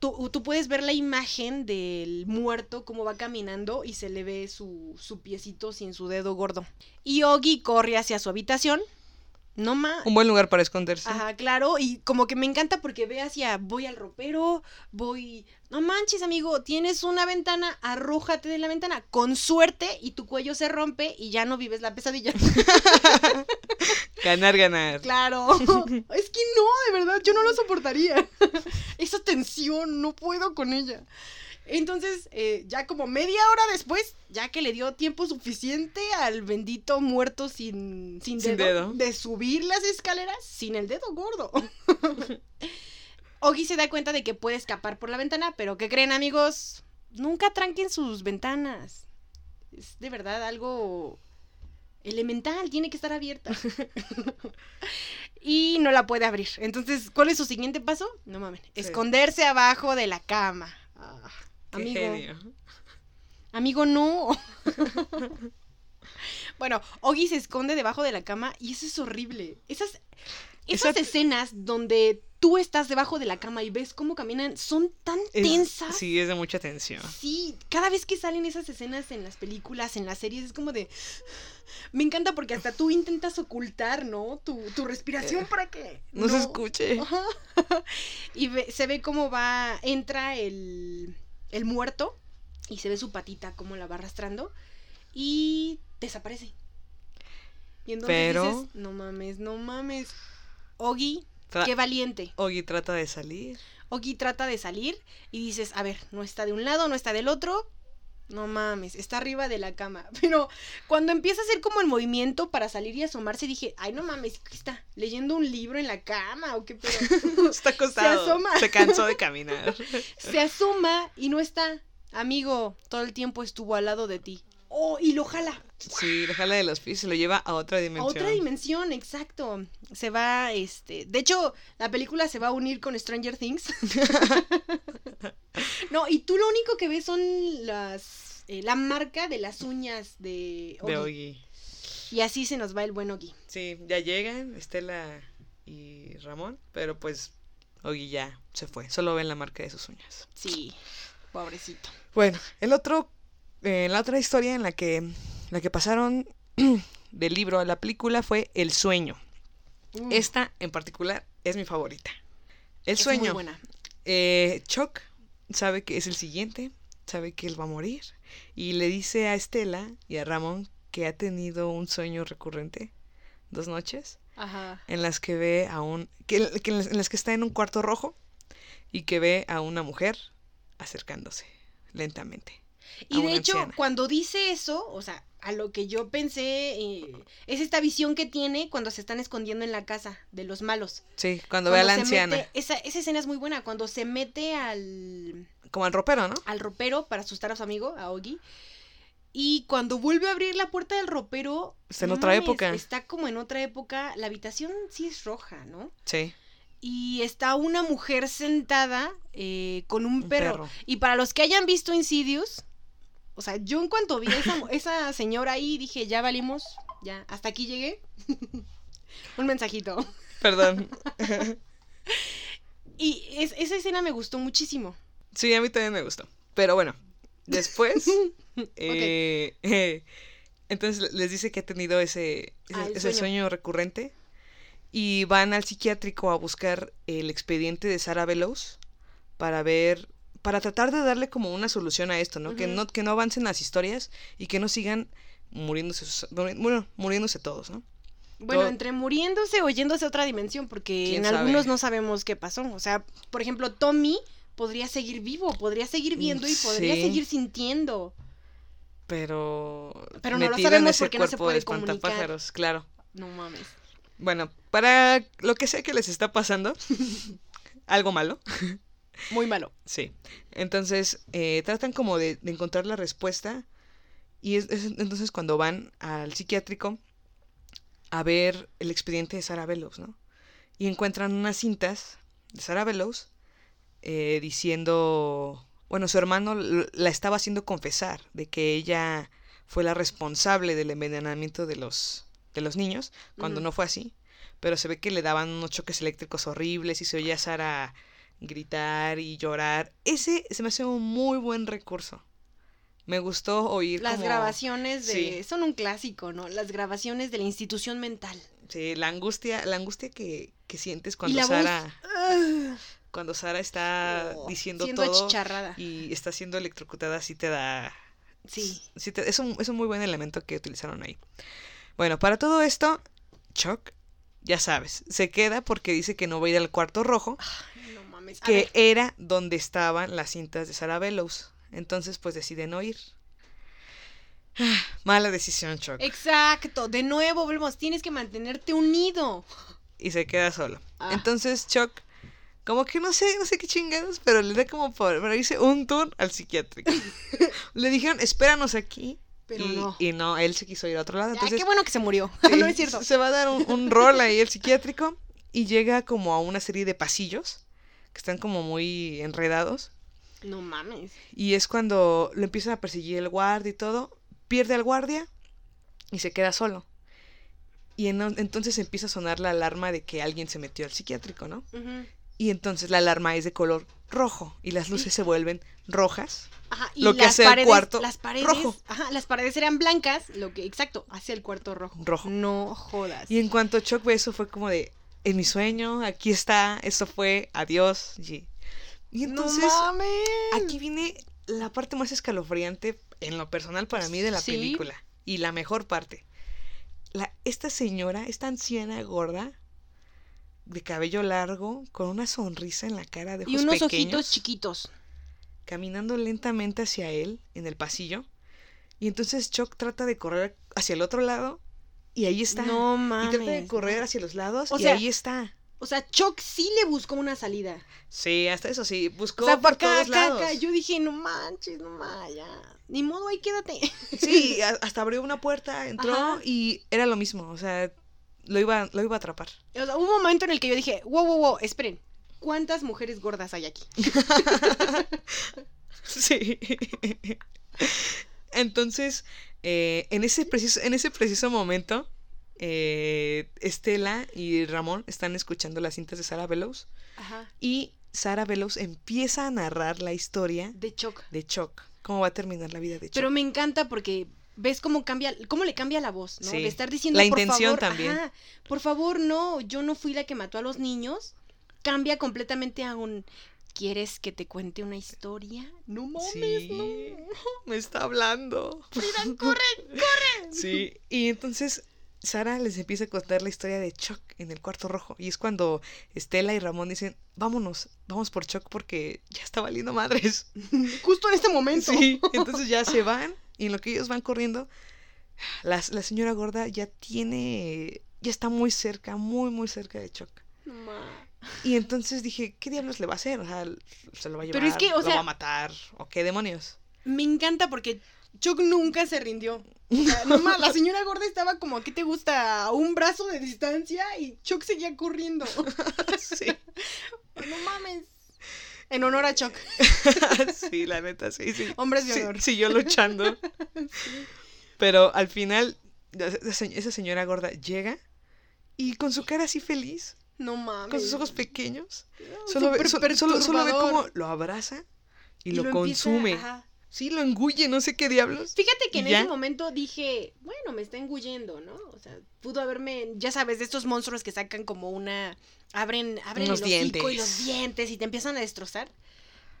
Tú, tú puedes ver la imagen del muerto, cómo va caminando y se le ve su, su piecito sin su dedo gordo. Y Ogi corre hacia su habitación. No más. Un buen lugar para esconderse. Ajá, claro, y como que me encanta porque ve hacia, voy al ropero, voy, no manches amigo, tienes una ventana, arrójate de la ventana, con suerte y tu cuello se rompe y ya no vives la pesadilla. Ganar, ganar. Claro, es que no, de verdad, yo no lo soportaría. Esa tensión, no puedo con ella. Entonces, eh, ya como media hora después, ya que le dio tiempo suficiente al bendito muerto sin, sin, Sin dedo, dedo. de subir las escaleras sin el dedo gordo. Ogi se da cuenta de que puede escapar por la ventana, pero ¿qué creen amigos? Nunca tranquen sus ventanas. Es de verdad algo elemental, tiene que estar abierta. y no la puede abrir. Entonces, ¿cuál es su siguiente paso? No mames, Sí. esconderse abajo de la cama. Ah, Qué amigo, genio. amigo, no. bueno, Ogi se esconde debajo de la cama y eso es horrible. Esas, esas Esa- escenas donde tú estás debajo de la cama y ves cómo caminan son tan Es- tensas. Sí, es de mucha tensión. Sí, cada vez que salen esas escenas en las películas, en las series, es como de... Me encanta porque hasta tú intentas ocultar, ¿no? Tu, tu respiración para que... Eh, No, se escuche. Ajá. y ve- se ve cómo va, entra el, el muerto y se ve su patita, cómo la va arrastrando y desaparece. Y entonces Pero- dices, no mames, no mames. Ogi, Tra- qué valiente. Ogi trata de salir. Ogi trata de salir y dices, a ver, no está de un lado, no está del otro. No mames, está arriba de la cama. Pero cuando empieza a hacer como el movimiento para salir y asomarse, dije, ay, no mames, ¿qué está? ¿Leyendo un libro en la cama o qué pedo? Está acostado. Se asoma. Se cansó de caminar. Se asoma y no está. Amigo, todo el tiempo estuvo al lado de ti. Oh, y lo jala. Sí, lo jala de los pies y lo lleva a otra A dimensión. otra dimensión, exacto. Se va, este. De hecho, la película se va a unir con Stranger Things. no, y tú lo único que ves son las. eh, la marca de las uñas de De Ogi. Ogi. Y así se nos va el buen Ogi. Sí, ya llegan Estela y Ramón, pero pues Ogi ya se fue. Solo ven la marca de sus uñas. Sí, pobrecito. Bueno, el otro, eh, la otra historia en la que, la que pasaron del libro a la película fue El sueño. Mm, Esta en particular es mi favorita. El es muy sueño. buena. Eh, Chuck sabe que es el siguiente, sabe que él va a morir y le dice a Estela y a Ramón que ha tenido un sueño recurrente dos noches Ajá. en las que ve a un que, en las que está en un cuarto rojo y que ve a una mujer acercándose lentamente. Y de hecho, anciana. cuando dice eso, o sea, a lo que yo pensé, eh, es esta visión que tiene cuando se están escondiendo en la casa de los malos. Sí, cuando, ve a la anciana, mete- esa, esa escena es muy buena, cuando se mete al, como al ropero, ¿no? al ropero para asustar a su amigo, a Ogi. Y cuando vuelve a abrir la puerta del ropero... Está en otra época. Está como en otra época. La habitación sí es roja, ¿no? Sí, Y está una mujer sentada eh, con un Un perro. perro. Y para los que hayan visto Insidious, O sea, yo en cuanto vi a esa, esa señora ahí, dije, ya valimos, ya, hasta aquí llegué. Un mensajito. Perdón. Y es- esa escena me gustó muchísimo. Sí, a mí también me gustó. Pero bueno, después. eh, eh, entonces les dice que ha tenido ese, ese, Ah, ese sueño. sueño recurrente. Y van al psiquiátrico a buscar el expediente de Sarah Bellows para ver. Para tratar de darle como una solución a esto, ¿no? Que no, que no avancen las historias y que no sigan muriéndose, sus- bueno, muriéndose todos, ¿no? Bueno, Todo- entre muriéndose o yéndose a otra dimensión, porque ¿Quién en sabe? algunos no sabemos qué pasó. O sea, por ejemplo, Tommy podría seguir vivo, podría seguir viendo y podría Sí. seguir sintiendo. Pero. Pero no lo sabemos porque no se puede de comunicar. claro. No mames. Bueno, para lo que sea que les está pasando, algo malo, Muy malo. sí. Entonces, eh, tratan como de, de encontrar la respuesta y es, es entonces cuando van al psiquiátrico a ver el expediente de Sarah Bellows, ¿no? Y encuentran unas cintas de Sarah Bellows eh, diciendo, bueno, su hermano la estaba haciendo confesar de que ella fue la responsable del envenenamiento de los, de los niños, cuando no fue así. Pero se ve que le daban unos choques eléctricos horribles y se oía a Sara gritar y llorar. Ese se me hace un muy buen recurso. Me gustó oír Las como- grabaciones de... Sí. Son un clásico, ¿no? Las grabaciones de la institución mental. Sí, la angustia, la angustia que, que sientes cuando Sara, voz... ¡ah! cuando Sara está Oh, diciendo siendo todo y está siendo electrocutada, sí te da Sí. sí te- es, un, es un muy buen elemento que utilizaron ahí. Bueno, para todo esto, Chuck, ya sabes, se queda porque dice que no va a ir al cuarto rojo, no mames. Que era donde estaban las cintas de Sarah Bellows. Entonces, pues decide no ir. Ah, Mala decisión, Chuck. Exacto. De nuevo, volvemos. Tienes que mantenerte unido. Y se queda solo. Ah. Entonces, Chuck, como que no sé, no sé qué chingados, pero le da como por, para irse un tour al psiquiátrico. le dijeron, espéranos aquí. Pero y, no. y no, él se quiso ir a otro lado. Ah, Entonces, qué bueno que se murió. Sí, no es cierto. Se va a dar un, un rol ahí el psiquiátrico y llega como a una serie de pasillos que están como muy enredados. No mames. Y es cuando lo empiezan a perseguir el guardia y todo. Pierde al guardia y se queda solo. Y en- entonces empieza a sonar la alarma de que alguien se metió al psiquiátrico, ¿no? Y entonces la alarma es de color rojo y las luces se vuelven rojas. Ajá, y Lo que las hace el paredes, cuarto las paredes, rojo. Ajá, las paredes eran blancas, lo que, exacto, hacia el cuarto rojo. Rojo. No jodas. Y en cuanto Chuck ve eso fue como de, en mi sueño, aquí está, eso fue, adiós. Y, y entonces... no mames. Aquí viene la parte más escalofriante en lo personal para mí de la Sí. película. Y la mejor parte. La, esta señora, esta anciana gorda, de cabello largo, con una sonrisa en la cara de ojos y unos pequeños, ojitos chiquitos. caminando lentamente hacia él en el pasillo. Y entonces Chuck trata de correr hacia el otro lado y ahí está. No y mames. trata de correr hacia los lados O y sea, ahí está. O sea, Chuck sí le buscó una salida. Sí, hasta eso sí, buscó O sea, por todos lados. Yo dije, no manches, no manches, ya. Ni modo, ahí quédate. Sí, hasta abrió una puerta, entró Ajá. y era lo mismo, o sea, lo iba, lo iba a atrapar. O sea, hubo un momento en el que yo dije, wow, wow, wow, esperen. ¿Cuántas mujeres gordas hay aquí? Sí. Entonces, eh, en, ese preciso, en ese preciso momento, eh, Estela y Ramón están escuchando las cintas de Sara Bellows Ajá. y Sara Bellows empieza a narrar la historia De Chuck. de Chuck, cómo va a terminar la vida de Chuck. Pero me encanta porque ves cómo cambia, cómo le cambia la voz, ¿no? Sí. De estar diciendo La por favor, también. ajá, por favor, no, yo no fui la que mató a los niños. Cambia completamente a un ¿Quieres que te cuente una historia? No mames, Sí, no. me está hablando. Frida, corre, corre. Sí, y entonces Sara les empieza a contar la historia de Chuck en el cuarto rojo. Y es cuando Estela y Ramón dicen, vámonos, vamos por Chuck porque ya está valiendo madres. Justo en este momento. Sí, entonces ya se van y en lo que ellos van corriendo, la, la señora gorda ya tiene, ya está muy cerca, muy, muy cerca de Chuck. No ma. Y entonces dije, ¿qué diablos le va a hacer? O sea, se lo va a llevar, Pero es que, o lo sea- va a matar, o qué demonios. Me encanta porque Chuck nunca se rindió. O sea, la señora gorda estaba como, ¿qué te gusta? A un brazo de distancia y Chuck seguía corriendo. sí. No mames. En honor a Chuck. sí, la neta, sí, sí. Hombres de Sí, honor. siguió luchando. Pero al final, esa señora gorda llega y con su cara así feliz, No mames. con sus ojos pequeños, solo ve, so- solo, solo ve cómo lo abraza y, Y lo, consume. ajá. Sí, lo engulle, no sé qué diablos. Fíjate que en ese momento dije, bueno, me está engullendo, ¿no? O sea, pudo haberme, ya sabes, de estos monstruos que sacan como una, abren, abren el hocico y dientes. los dientes y te empiezan a destrozar.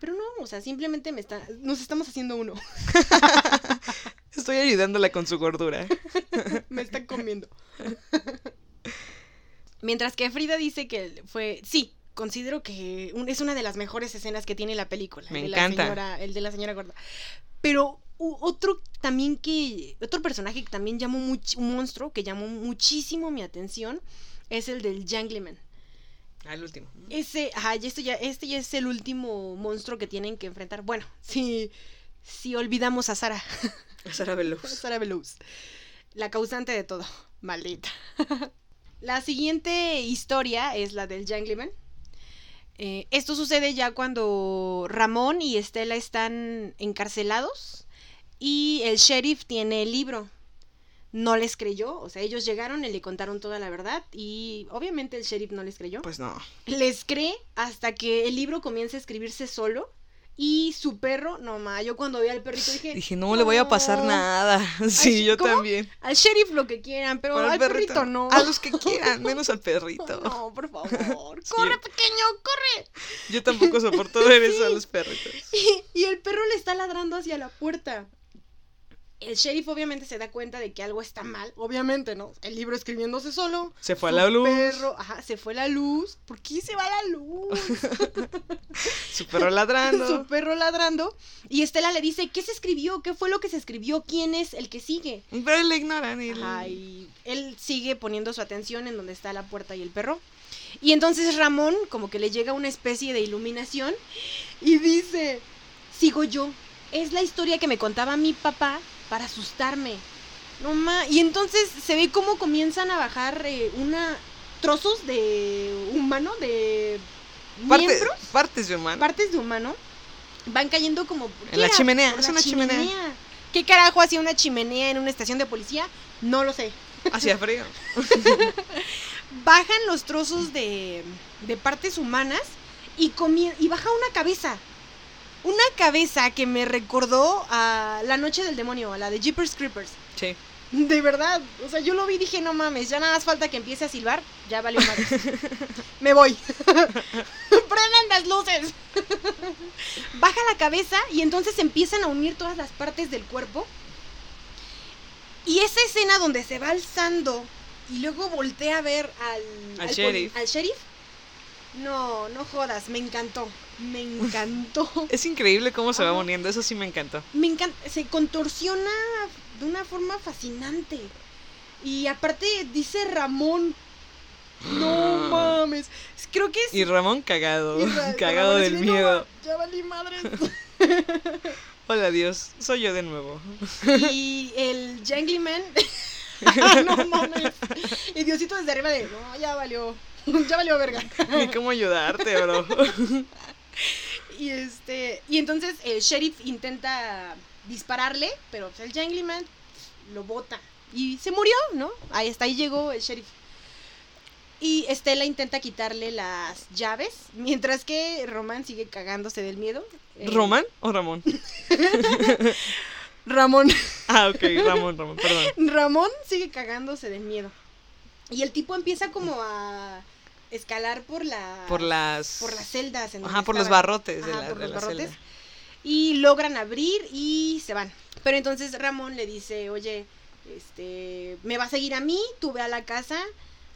Pero no, o sea, simplemente me está, nos estamos haciendo uno. Estoy ayudándola con su gordura. me están comiendo. Mientras que Frida dice que fue, sí, considero que un- es una de las mejores escenas que tiene la película. Me el de encanta. La señora, el de la señora gorda. Pero otro también que, otro personaje que también llamó much- un monstruo que llamó muchísimo mi atención es el del Jangleman. Al último. Ese, ajá, y esto ya, este ya es el último monstruo que tienen que enfrentar. Bueno, si, si olvidamos a Sara. Sara Veloz. Sara Velouz. La causante de todo. Maldita. la siguiente historia es la del Jangleman. Eh, esto sucede ya cuando Ramón y Estela están encarcelados y el sheriff tiene el libro. No les creyó, o sea, ellos llegaron y le contaron toda la verdad y obviamente el sheriff no les creyó. Pues no. Les cree hasta que el libro comienza a escribirse solo y su perro, no ma, yo cuando vi al perrito dije, Dije, no le voy a pasar nada. Sí, yo ¿cómo? también. Al sheriff lo que quieran, pero al perrito, no. A los que quieran, menos al perrito. No, por favor. Sí. Corre, pequeño, corre. Yo tampoco soporto ver eso a los perritos. Y, y el perro le está ladrando hacia la puerta. El sheriff obviamente se da cuenta de que algo está mal. Obviamente, ¿no? El libro escribiéndose solo. Se fue a la luz. perro, ajá, se fue la luz. ¿Por qué se va la luz? Su perro ladrando. Su perro ladrando. Y Estela le dice, ¿qué se escribió? ¿Qué fue lo que se escribió? ¿Quién es el que sigue? Pero le ignoran y Ajá, y él sigue poniendo su atención en donde está la puerta y el perro. Y entonces Ramón como que le llega una especie de iluminación y dice, sigo yo. Es la historia que me contaba mi papá para asustarme. No ma. Y entonces se ve cómo comienzan a bajar eh, una trozos de humano, de Parte- miembros, partes de humano. partes de humano. Van cayendo como ¿qué En la era? chimenea, Por es la una chimenea. ¿Qué carajo hacía una chimenea en una estación de policía? No lo sé Hacía frío. bajan los trozos de, de partes humanas y, y baja una cabeza. Una cabeza que me recordó a La Noche del Demonio, a la de Jeepers Creepers. Sí. De verdad. O sea, yo lo vi y dije, no mames, ya nada más falta que empiece a silbar. Ya valió madre. me voy. Prendan las luces. baja la cabeza y entonces empiezan a unir todas las partes del cuerpo. Y esa escena donde se va alzando y luego voltea a ver al, Al sheriff. al sheriff. No, no jodas, me encantó. Me encantó. Es increíble cómo se va uniendo. Eso sí me encantó. Me encanta. Se contorsiona de una forma fascinante. Y aparte dice Ramón. No mames. Creo que es. Y Ramón cagado. y Ra- cagado Ramón del así de, "No, miedo. ya valí madre. Hola Dios, soy yo de nuevo. y el Jangleman. no mames. Y Diosito desde arriba de. No, ya valió. Ya valió verga. Ni cómo ayudarte, bro. Y este. Y entonces el sheriff intenta dispararle, pero pues, el Jangleman lo bota. Y se murió, ¿no? Ahí hasta ahí llegó el sheriff. Y Estela intenta quitarle las llaves, mientras que Román sigue cagándose del miedo. Eh, ¿Román o Ramón? Ramón. Ah, ok, Ramón, Ramón, perdón. Ramón sigue cagándose del miedo. Y el tipo empieza como a escalar por la Por las. por las celdas. en Ajá, por los barrotes de Ajá, la, por de los la barrotes. celda. Y logran abrir y se van. Pero entonces Ramón le dice, oye, este, me va a seguir a mí, tú ve a la casa,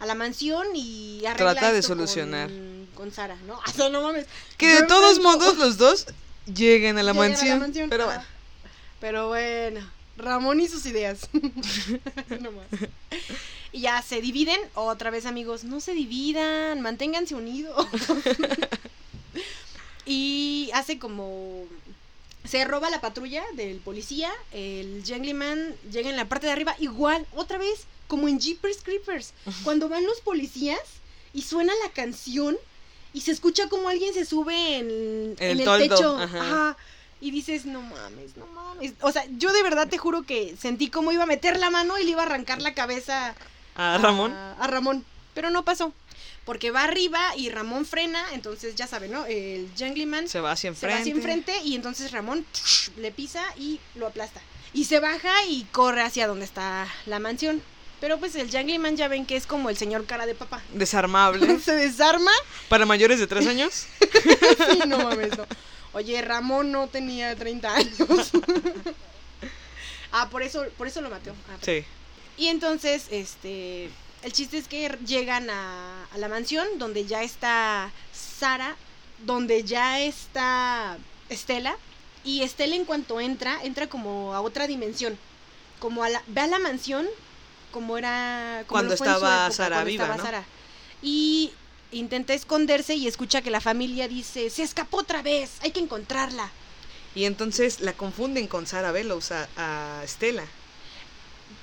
a la mansión y arregla Trata de solucionar. Con, con Sara, ¿no? O sea, no mames. Que Yo de todos modos los dos lleguen a la, mansión, Pero ah, bueno. Pero bueno, Ramón y sus ideas. No más. y ya se dividen, otra vez amigos, no se dividan, manténganse unidos. y hace como... Se roba la patrulla del policía, el Jangleman llega en la parte de arriba, igual, otra vez, como en Jeepers Creepers, cuando van los policías y suena la canción y se escucha como alguien se sube en, el techo. ajá. Ajá. Y dices, no mames, no mames. O sea, yo de verdad te juro que sentí como iba a meter la mano y le iba a arrancar la cabeza A Ramón. A, a Ramón. Pero no pasó. Porque va arriba y Ramón frena, entonces ya saben, ¿no? El Jungleman Se va hacia se va enfrente. hacia enfrente y entonces Ramón le pisa y lo aplasta. Y se baja y corre hacia donde está la mansión. Pero pues el Jungleman ya ven que es como el señor cara de papá. Desarmable. se desarma. Para mayores de tres años. Sí, no mames, no. Oye, Ramón no tenía 30 años. ah, por eso, por eso lo mató. Ah, Sí. Y entonces, este, el chiste es que llegan a, a la mansión donde ya está Sara, donde ya está Estela. Y Estela en cuanto entra, entra como a otra dimensión. Como a la, ve a la mansión como era... como Cuando estaba época, Sara cuando viva, estaba ¿no? Sara. Y intenta esconderse y escucha que la familia dice, se escapó otra vez, hay que encontrarla. Y entonces la confunden con Sara Bellows a, a Estela.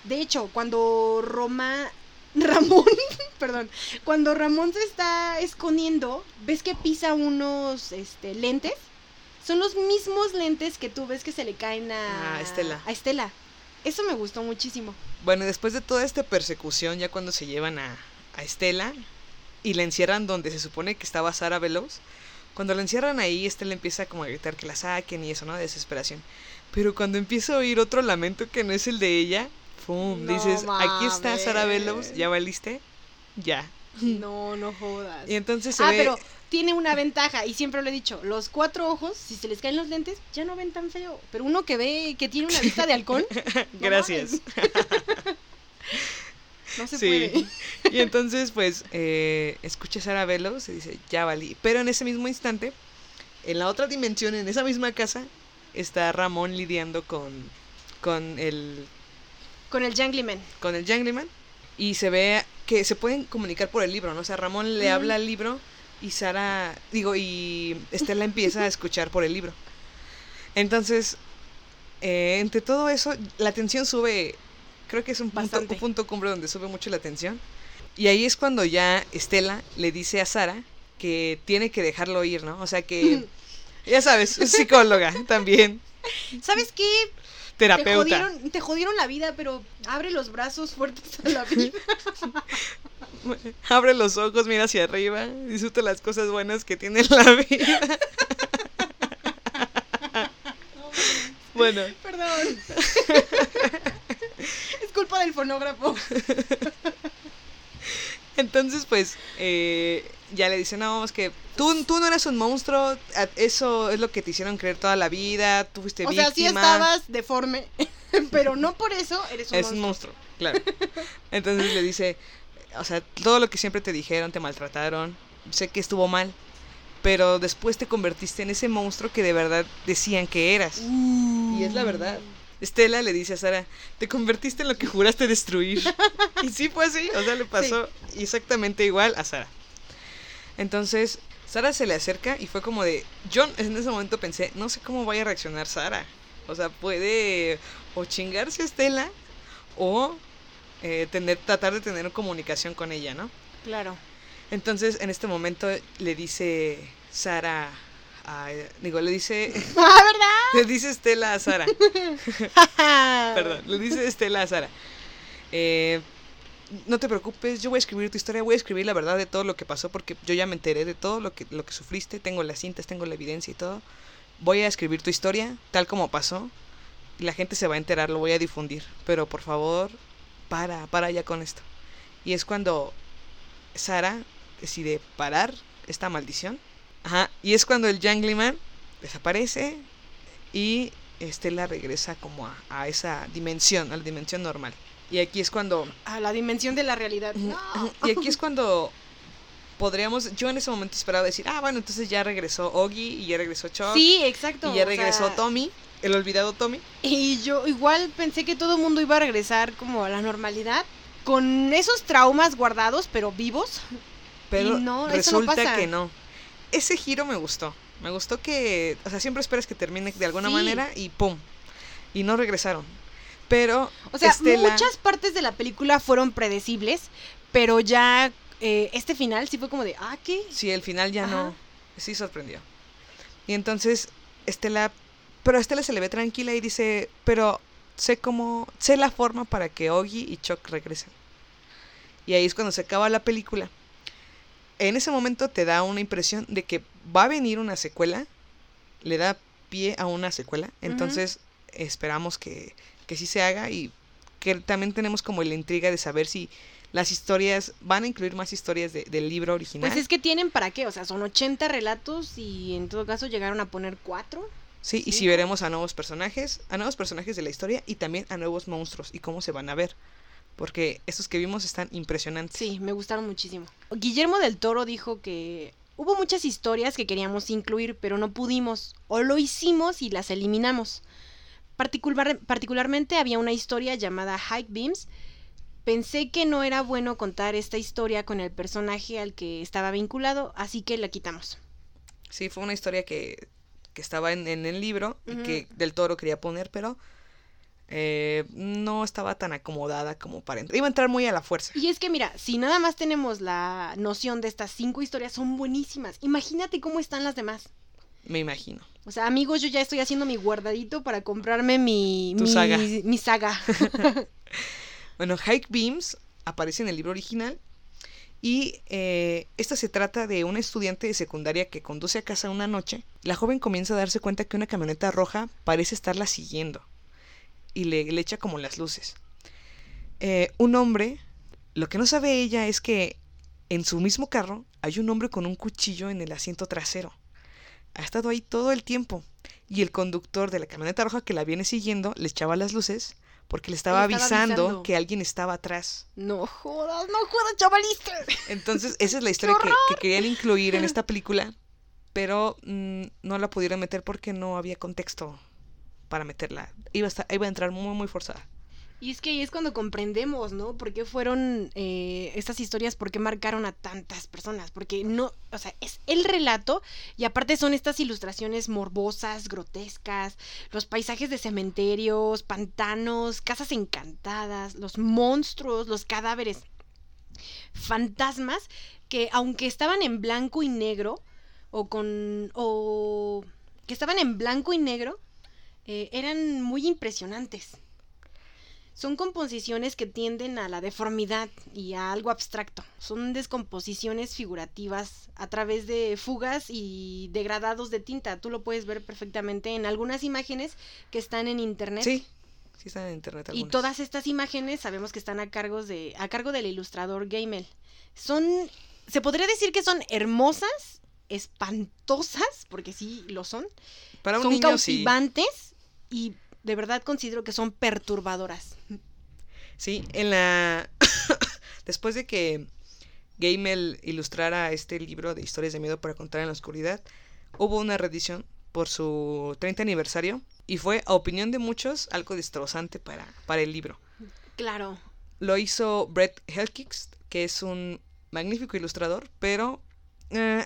De hecho, cuando Roma. Ramón, perdón. Cuando Ramón se está escondiendo, ves que pisa unos este, lentes. Son los mismos lentes que tú ves que se le caen a, A Estela. A Estela. Eso me gustó muchísimo. Bueno, después de toda esta persecución, ya cuando se llevan a, a Estela y la encierran donde se supone que estaba Sara Bellows, cuando la encierran ahí, Estela empieza como a gritar que la saquen y eso, ¿no? De desesperación. Pero cuando empieza a oír otro lamento que no es el de ella, ¡pum! No dices, aquí está Sara. Bellows, ¿ya valiste? Ya. No, no jodas. Y entonces se Ah, ve... pero tiene una ventaja, y siempre lo he dicho, los cuatro ojos, si se les caen los lentes, ya no ven tan feo. Pero uno que ve, que tiene una vista de halcón, no Gracias. no se Sí. puede. Y entonces, pues, eh, escucha a Sara Bellows y dice, ya valí. Pero en ese mismo instante, en la otra dimensión, en esa misma casa, está Ramón lidiando con, con el Con el Jungleman. con el Jungleman y se ve que se pueden comunicar por el libro, ¿no? O sea, Ramón le habla al libro y Sara, digo, y Estela empieza a escuchar por el libro. Entonces, eh, entre todo eso, la tensión sube, creo que es un punto, Bastante. un punto cumbre donde sube mucho la tensión. Y ahí es cuando ya Estela le dice a Sara que tiene que dejarlo ir, ¿no? O sea que, ya sabes, es psicóloga también, ¿Sabes qué? Te terapeuta. jodieron, te jodieron la vida, pero abre los brazos fuertes a la vida. Abre los ojos, mira hacia arriba, disfruta las cosas buenas que tiene la vida. bueno, Perdón. es culpa del fonógrafo. entonces pues eh, ya le dicen, no, es que tú, tú no eres un monstruo, eso es lo que te hicieron creer toda la vida, tú fuiste O sea, víctima. sí estabas deforme, pero no por eso eres un es un monstruo. monstruo, claro. Entonces le dice, o sea, todo lo que siempre te dijeron, te maltrataron, sé que estuvo mal, pero después te convertiste en ese monstruo que de verdad decían que eras. Y es la verdad. Estela le dice a Sara, te convertiste en lo que juraste destruir. y sí fue así, o sea, le pasó exactamente igual a Sara. Entonces, Sara se le acerca y fue como de, yo en ese momento pensé, no sé cómo vaya a reaccionar Sara. O sea, puede o chingarse a Estela o eh, tener, tratar de tener comunicación con ella, ¿no? Claro. Entonces, en este momento le dice Sara, a- digo, le dice, Ah, le dice Estela a Sara. ¿verdad? Perdón, le dice Estela a Sara. eh, no te preocupes, yo voy a escribir tu historia, voy a escribir la verdad de todo lo que pasó porque yo ya me enteré de todo lo que, lo que sufriste, tengo las cintas, tengo la evidencia y todo. Voy a escribir tu historia tal como pasó y la gente se va a enterar, lo voy a difundir. Pero por favor, para, para ya con esto. Y es cuando Sara decide parar esta maldición. Ajá, y es cuando el Jungleman desaparece y Estela regresa como a, a esa dimensión, a la dimensión normal. Y aquí es cuando A la dimensión de la realidad. No. y aquí es cuando podríamos, yo en ese momento esperaba decir, ah, bueno, entonces ya regresó Oggy y ya regresó Chuck Sí, exacto. y ya regresó sea, Tommy, el olvidado Tommy. Y yo igual pensé que todo el mundo iba a regresar como a la normalidad. Con esos traumas guardados, pero vivos. Pero no, eso no resulta pasa. que no. Ese giro me gustó. Me gustó que, o sea, siempre esperas que termine de alguna Sí. manera y pum. Y no regresaron. Pero O sea, Estela- muchas partes de la película fueron predecibles, pero ya eh, este final sí fue como de, ah, ¿qué? Sí, el final ya Ajá. no. Sí sorprendió. Y entonces, Estela. Pero a Estela se le ve tranquila y dice, pero sé cómo. sé la forma para que Oggy y Chuck regresen. Y ahí es cuando se acaba la película. En ese momento te da una impresión de que va a venir una secuela. Le da pie a una secuela. Entonces, esperamos que, que sí se haga y que también tenemos como la intriga de saber si las historias van a incluir más historias de- del libro original. Pues es que tienen para qué, o sea, son 80 relatos y en todo caso llegaron a poner cuatro. Sí, y si Sí. veremos a nuevos personajes, a nuevos personajes de la historia y también a nuevos monstruos y cómo se van a ver. Porque estos que vimos están impresionantes. Sí, me gustaron muchísimo. Guillermo del Toro dijo que hubo muchas historias que queríamos incluir, pero no pudimos. O lo hicimos y las eliminamos. Particular- particularmente había una historia llamada Hike Beams. Pensé que no era bueno contar esta historia con el personaje al que estaba vinculado, así que la quitamos. Sí, fue una historia que, que estaba en, en el libro y que Del Toro quería poner, pero eh, no estaba tan acomodada como para entrar. Iba a entrar muy a la fuerza. Y es que mira, si nada más tenemos la noción de estas cinco historias, son buenísimas. Imagínate cómo están las demás. Me imagino. O sea, amigos, yo ya estoy haciendo mi guardadito para comprarme mi, mi, saga. mi saga. Bueno, Hike Beams aparece en el libro original y eh, esta se trata de una estudiante de secundaria que conduce a casa una noche. La joven comienza a darse cuenta que una camioneta roja parece estarla siguiendo y le, le echa como las luces. Eh, un hombre, lo que no sabe ella es que en su mismo carro hay un hombre con un cuchillo en el asiento trasero. Ha estado ahí todo el tiempo y el conductor de la camioneta roja que la viene siguiendo le echaba las luces porque le estaba, Le estaba avisando, avisando. que alguien estaba atrás. no jodas, no jodas, chavalista. Entonces, esa es la historia que, que querían incluir en esta película, pero mm, no la pudieron meter porque no había contexto para meterla. Iba a, estar- iba a entrar muy, muy forzada. Y es que ahí es cuando comprendemos, ¿no? ¿Por qué fueron eh, estas historias? ¿Por qué marcaron a tantas personas? Porque no, o sea, es el relato y aparte son estas ilustraciones morbosas, grotescas, los paisajes de cementerios, pantanos, casas encantadas, los monstruos, los cadáveres, fantasmas que aunque estaban en blanco y negro o con o que estaban en blanco y negro eh, eran muy impresionantes. Son composiciones que tienden a la deformidad y a algo abstracto. Son descomposiciones figurativas a través de fugas y degradados de tinta. Tú lo puedes ver perfectamente en algunas imágenes que están en internet. Sí, sí están en internet Y todas estas imágenes sabemos que están a cargo de a cargo del ilustrador Gamel. Son se podría decir que son hermosas, espantosas, porque sí lo son. Para un son niño, sí. cautivantes y de verdad considero que son perturbadoras. Sí, en la... Después de que Gamel ilustrara este libro de historias de miedo para contar en la oscuridad, hubo una reedición por su 30 aniversario y fue, a opinión de muchos, algo destrozante para, para el libro. Claro. Lo hizo Brett Helkix, que es un magnífico ilustrador, pero eh,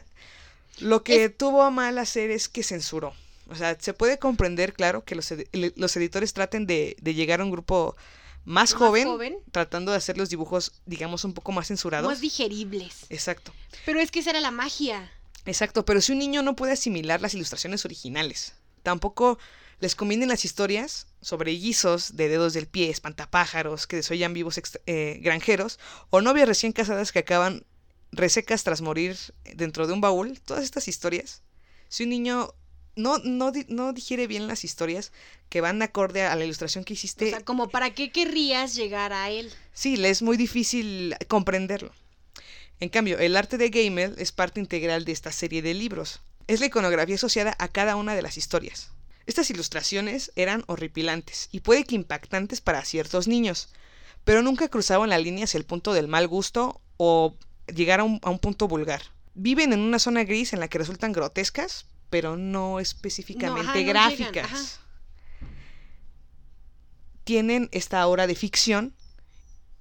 lo que tuvo a mal hacer es que censuró. O sea, se puede comprender, claro, que los, los editores traten de, de llegar a un grupo más, Más joven, joven. tratando de hacer los dibujos, digamos, un poco más censurados. Más digeribles. Exacto. Pero es que esa era la magia. Exacto, pero si un niño no puede asimilar las ilustraciones originales, tampoco les convienen las historias sobre guisos de dedos del pie, espantapájaros que desollan vivos eh, granjeros, o novias recién casadas que acaban resecas tras morir dentro de un baúl, todas estas historias. Si un niño no, no, no digiere bien las historias que van acorde a la ilustración que hiciste, O sea, como para qué querrías llegar a él. sí, le es muy difícil comprenderlo. En cambio, el arte de Gamel es parte integral de esta serie de libros. Es la iconografía asociada a cada una de las historias. Estas ilustraciones eran horripilantes y puede que impactantes para ciertos niños, pero nunca cruzaban la línea hacia el punto del mal gusto o llegar a un, a un punto vulgar. Viven en una zona gris en la que resultan grotescas, pero no específicamente No, ajá, no gráficas. llegan. Tienen esta aura de ficción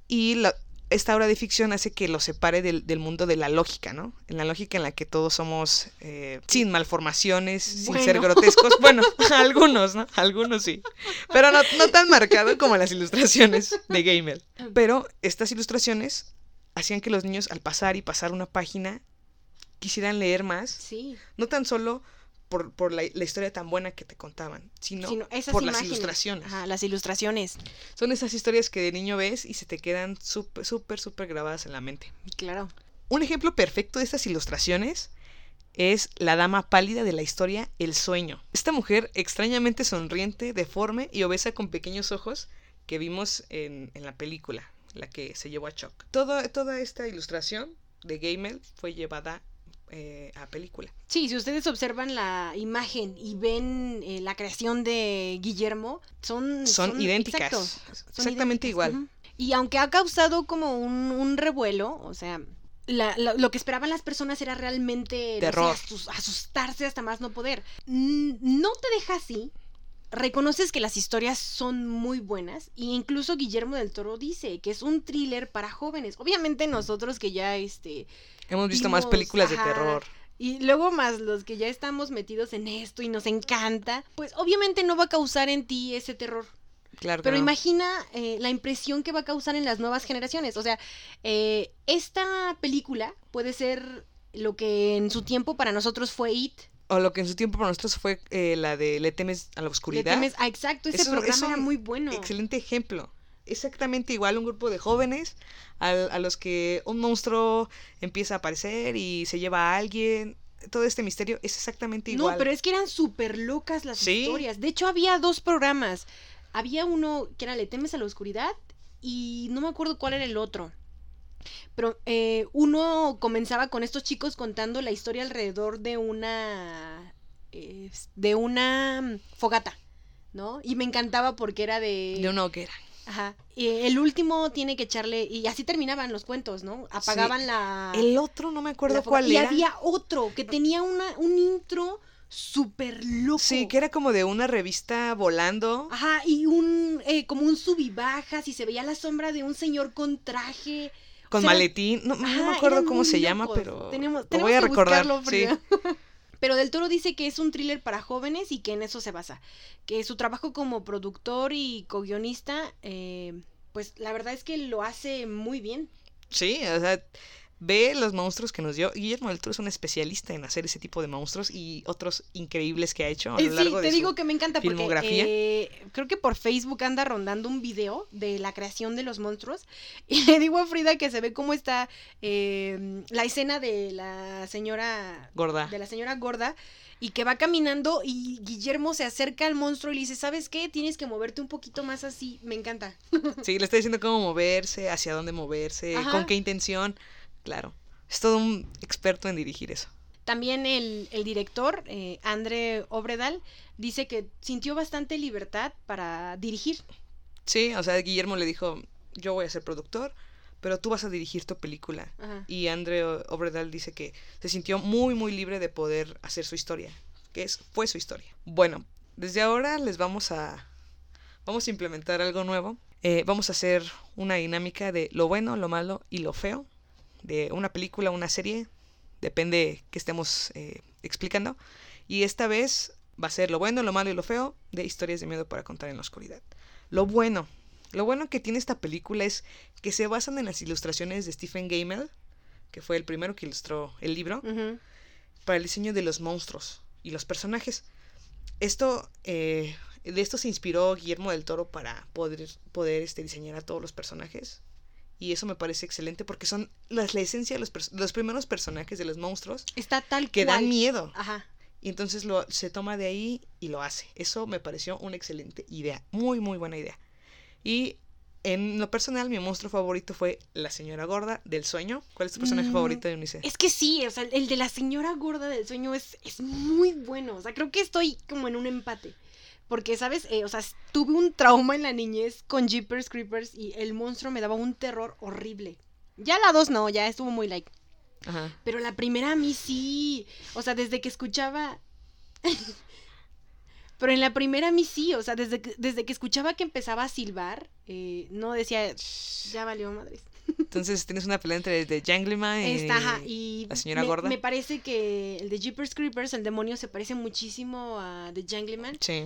y la- esta obra de ficción hace que lo separe del, del mundo de la lógica, ¿no? En la lógica en la que todos somos eh, sin malformaciones, sin ser grotescos. Bueno, algunos, ¿no? Algunos sí. Pero no, no tan marcado como las ilustraciones de Gamel. Pero estas ilustraciones hacían que los niños al pasar y pasar una página quisieran leer más, Sí. no tan solo por, por la, la historia tan buena que te contaban, sino, sino esas por las ilustraciones. Ajá, las ilustraciones. Son esas historias que de niño ves y se te quedan súper, súper, súper grabadas en la mente. Claro. Un ejemplo perfecto de estas ilustraciones es la dama pálida de la historia El sueño. Esta mujer extrañamente sonriente, deforme y obesa con pequeños ojos que vimos en, en la película, la que se llevó a Chuck. Todo- toda esta ilustración de Gamel fue llevada eh, a película. Sí, si ustedes observan la imagen y ven eh, la creación de Guillermo, son... Son idénticas, exacto, son exactamente idénticas, igual. Y aunque ha causado como un, un revuelo, o sea, la- la- lo que esperaban las personas era realmente no sé, Terror. asus- asustarse hasta más no poder. No te deja así. Reconoces que las historias son muy buenas e incluso Guillermo del Toro dice que es un thriller para jóvenes. Obviamente nosotros que ya este Hemos visto más películas de terror. y luego más los que ya estamos metidos en esto y nos encanta, pues obviamente no va a causar en ti ese terror. Claro Pero no. imagina eh, la impresión que va a causar en las nuevas generaciones. O sea, eh, esta película puede ser lo que en su tiempo para nosotros fue It. O lo que en su tiempo para nosotros fue eh, la de Le temes a la Le oscuridad. temes- ah, exacto, ese programa era muy bueno. Excelente ejemplo. Exactamente igual un grupo de jóvenes al- a, los que un monstruo empieza a aparecer y se lleva a alguien. Todo este misterio es exactamente igual. No, pero es que eran súper locas las Sí. historias. De hecho, había dos programas. Había uno que era Le temes a la oscuridad y no me acuerdo cuál era el otro. Pero eh, uno comenzaba con estos chicos contando la historia alrededor de una. eh, de una mm, fogata, ¿no? Y me encantaba porque era de. De una hoguera. Ajá. Y el último tiene que echarle. Y así terminaban los cuentos, ¿no? Apagaban la. El otro no me acuerdo cuál y era. había otro que tenía una, un intro súper loco. Sí, que era como de una revista volando. Ajá, y un, eh, como un sub y bajas, y se veía la sombra de un señor con traje. Con o sea, maletín. No, me acuerdo cómo se llama, pero Tenemos, voy a que recordar. sí. Pero Del Toro dice que es un thriller para jóvenes y que en eso se basa. Que su trabajo como productor y co-guionista, eh, pues la verdad es que lo hace muy bien. Sí, o sea, ve los monstruos que nos dio. Guillermo del Toro es un especialista en hacer ese tipo de monstruos y otros increíbles que ha hecho a Eh, sí, te de su- digo que me encanta porque eh, creo que por Facebook anda rondando un video de la creación de los monstruos y le digo a Frida que se ve cómo está eh, la escena de la señora gorda. de la señora gorda y que va caminando y Guillermo se acerca al monstruo y le dice, ¿sabes qué? Tienes que moverte un poquito más así. Me encanta. Sí, le está diciendo cómo moverse, hacia dónde moverse, Ajá. con qué intención. Claro, es todo un experto en dirigir eso. También el, el director, eh, André Obredal, dice que sintió bastante libertad para dirigir. Sí, o sea, Guillermo le dijo, yo voy a ser productor, pero tú vas a dirigir tu película. Ajá. Y Andre Obredal dice que se sintió muy, muy libre de poder hacer su historia, que es, fue su historia. Bueno, desde ahora les vamos a, vamos a implementar algo nuevo. Eh, vamos a hacer una dinámica de lo bueno, lo malo y lo feo de una película, una serie, depende que estemos eh, explicando. Y esta vez va a ser lo bueno, lo malo y lo feo de historias de miedo para contar en la oscuridad. Lo bueno, lo bueno que tiene esta película es que se basan en las ilustraciones de Stephen Gamel, que fue el primero que ilustró el libro, para el diseño de los monstruos y los personajes. Esto, eh, de esto se inspiró Guillermo del Toro para poder, poder este, diseñar a todos los personajes. Y eso me parece excelente porque son las, la esencia de los, los primeros personajes de los monstruos Está tal que cual. dan miedo. Ajá. Y entonces lo, se toma de ahí y lo hace. Eso me pareció una excelente idea. Muy, muy buena idea. Y en lo personal, mi monstruo favorito fue la señora gorda del sueño. ¿Cuál es tu personaje Mm, favorito de Unice? Es que sí, o sea, el de la señora gorda del sueño es, es muy bueno. O sea, creo que estoy como en un empate. Porque, ¿sabes? Eh, o sea, tuve un trauma en la niñez con Jeepers Creepers y el monstruo me daba un terror horrible. Ya la dos no, ya estuvo muy like. Ajá. Pero la primera a mí sí. O sea, desde que escuchaba. Pero en la primera a mí sí. O sea, desde que, desde que escuchaba que empezaba a silbar, eh, no decía, ya valió madres. Entonces tienes una pelea entre The Jangleman y... Esta, ajá, y la señora me, gorda. me parece que el de Jeepers Creepers, el demonio, se parece muchísimo a The Jangleman. Sí,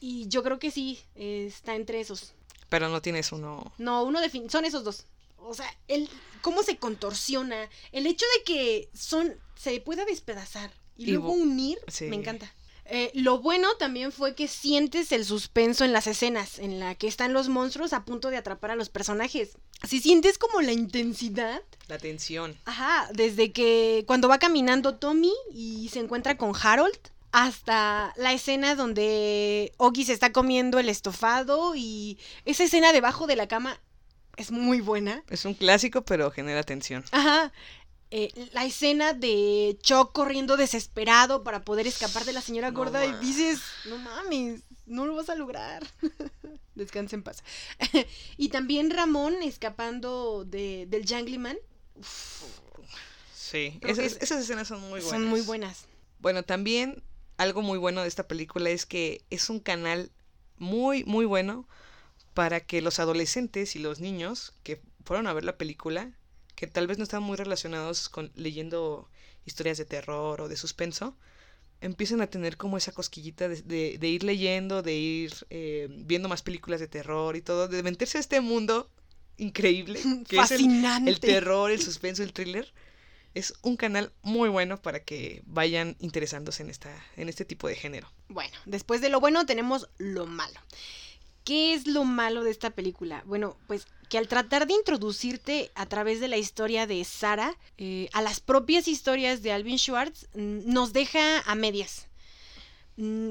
Y yo creo que sí, eh, está entre esos. pero no tienes uno... No, uno define. Son esos dos. O sea, el cómo se contorsiona, el hecho de que son se pueda despedazar y, Y luego unir, sí. me encanta. Eh, lo bueno también fue que sientes el suspenso en las escenas en la que están los monstruos a punto de atrapar a los personajes. Si sientes como la intensidad, La tensión. ajá, desde que cuando va caminando Tommy y se encuentra con Harold, hasta la escena donde Oggy se está comiendo el estofado y esa escena debajo de la cama es muy buena. Es un clásico, pero genera tensión. Ajá. Eh, la escena de Chuck corriendo desesperado para poder escapar de la señora No gorda y dices, no mames, no lo vas a lograr. Descansa en paz. y también Ramón escapando de, del Janglyman. Sí, esas escenas son muy buenas. Son muy buenas. Bueno, también algo muy bueno de esta película es que es un canal muy, muy bueno para que los adolescentes y los niños que fueron a ver la película, que tal vez no están muy relacionados con leyendo historias de terror o de suspenso, empiecen a tener como esa cosquillita de, de- de ir leyendo, de ir eh, viendo más películas de terror y todo, de meterse a este mundo increíble que es el, Fascinante. el terror, el suspenso, el thriller. Es un canal muy bueno para que vayan interesándose en, esta, en este tipo de género. Bueno, después de lo bueno tenemos lo malo. ¿Qué es lo malo de esta película? Bueno, pues que al tratar de introducirte a través de la historia de Sara eh, a las propias historias de Alvin Schwartz, nos deja a medias. Mm,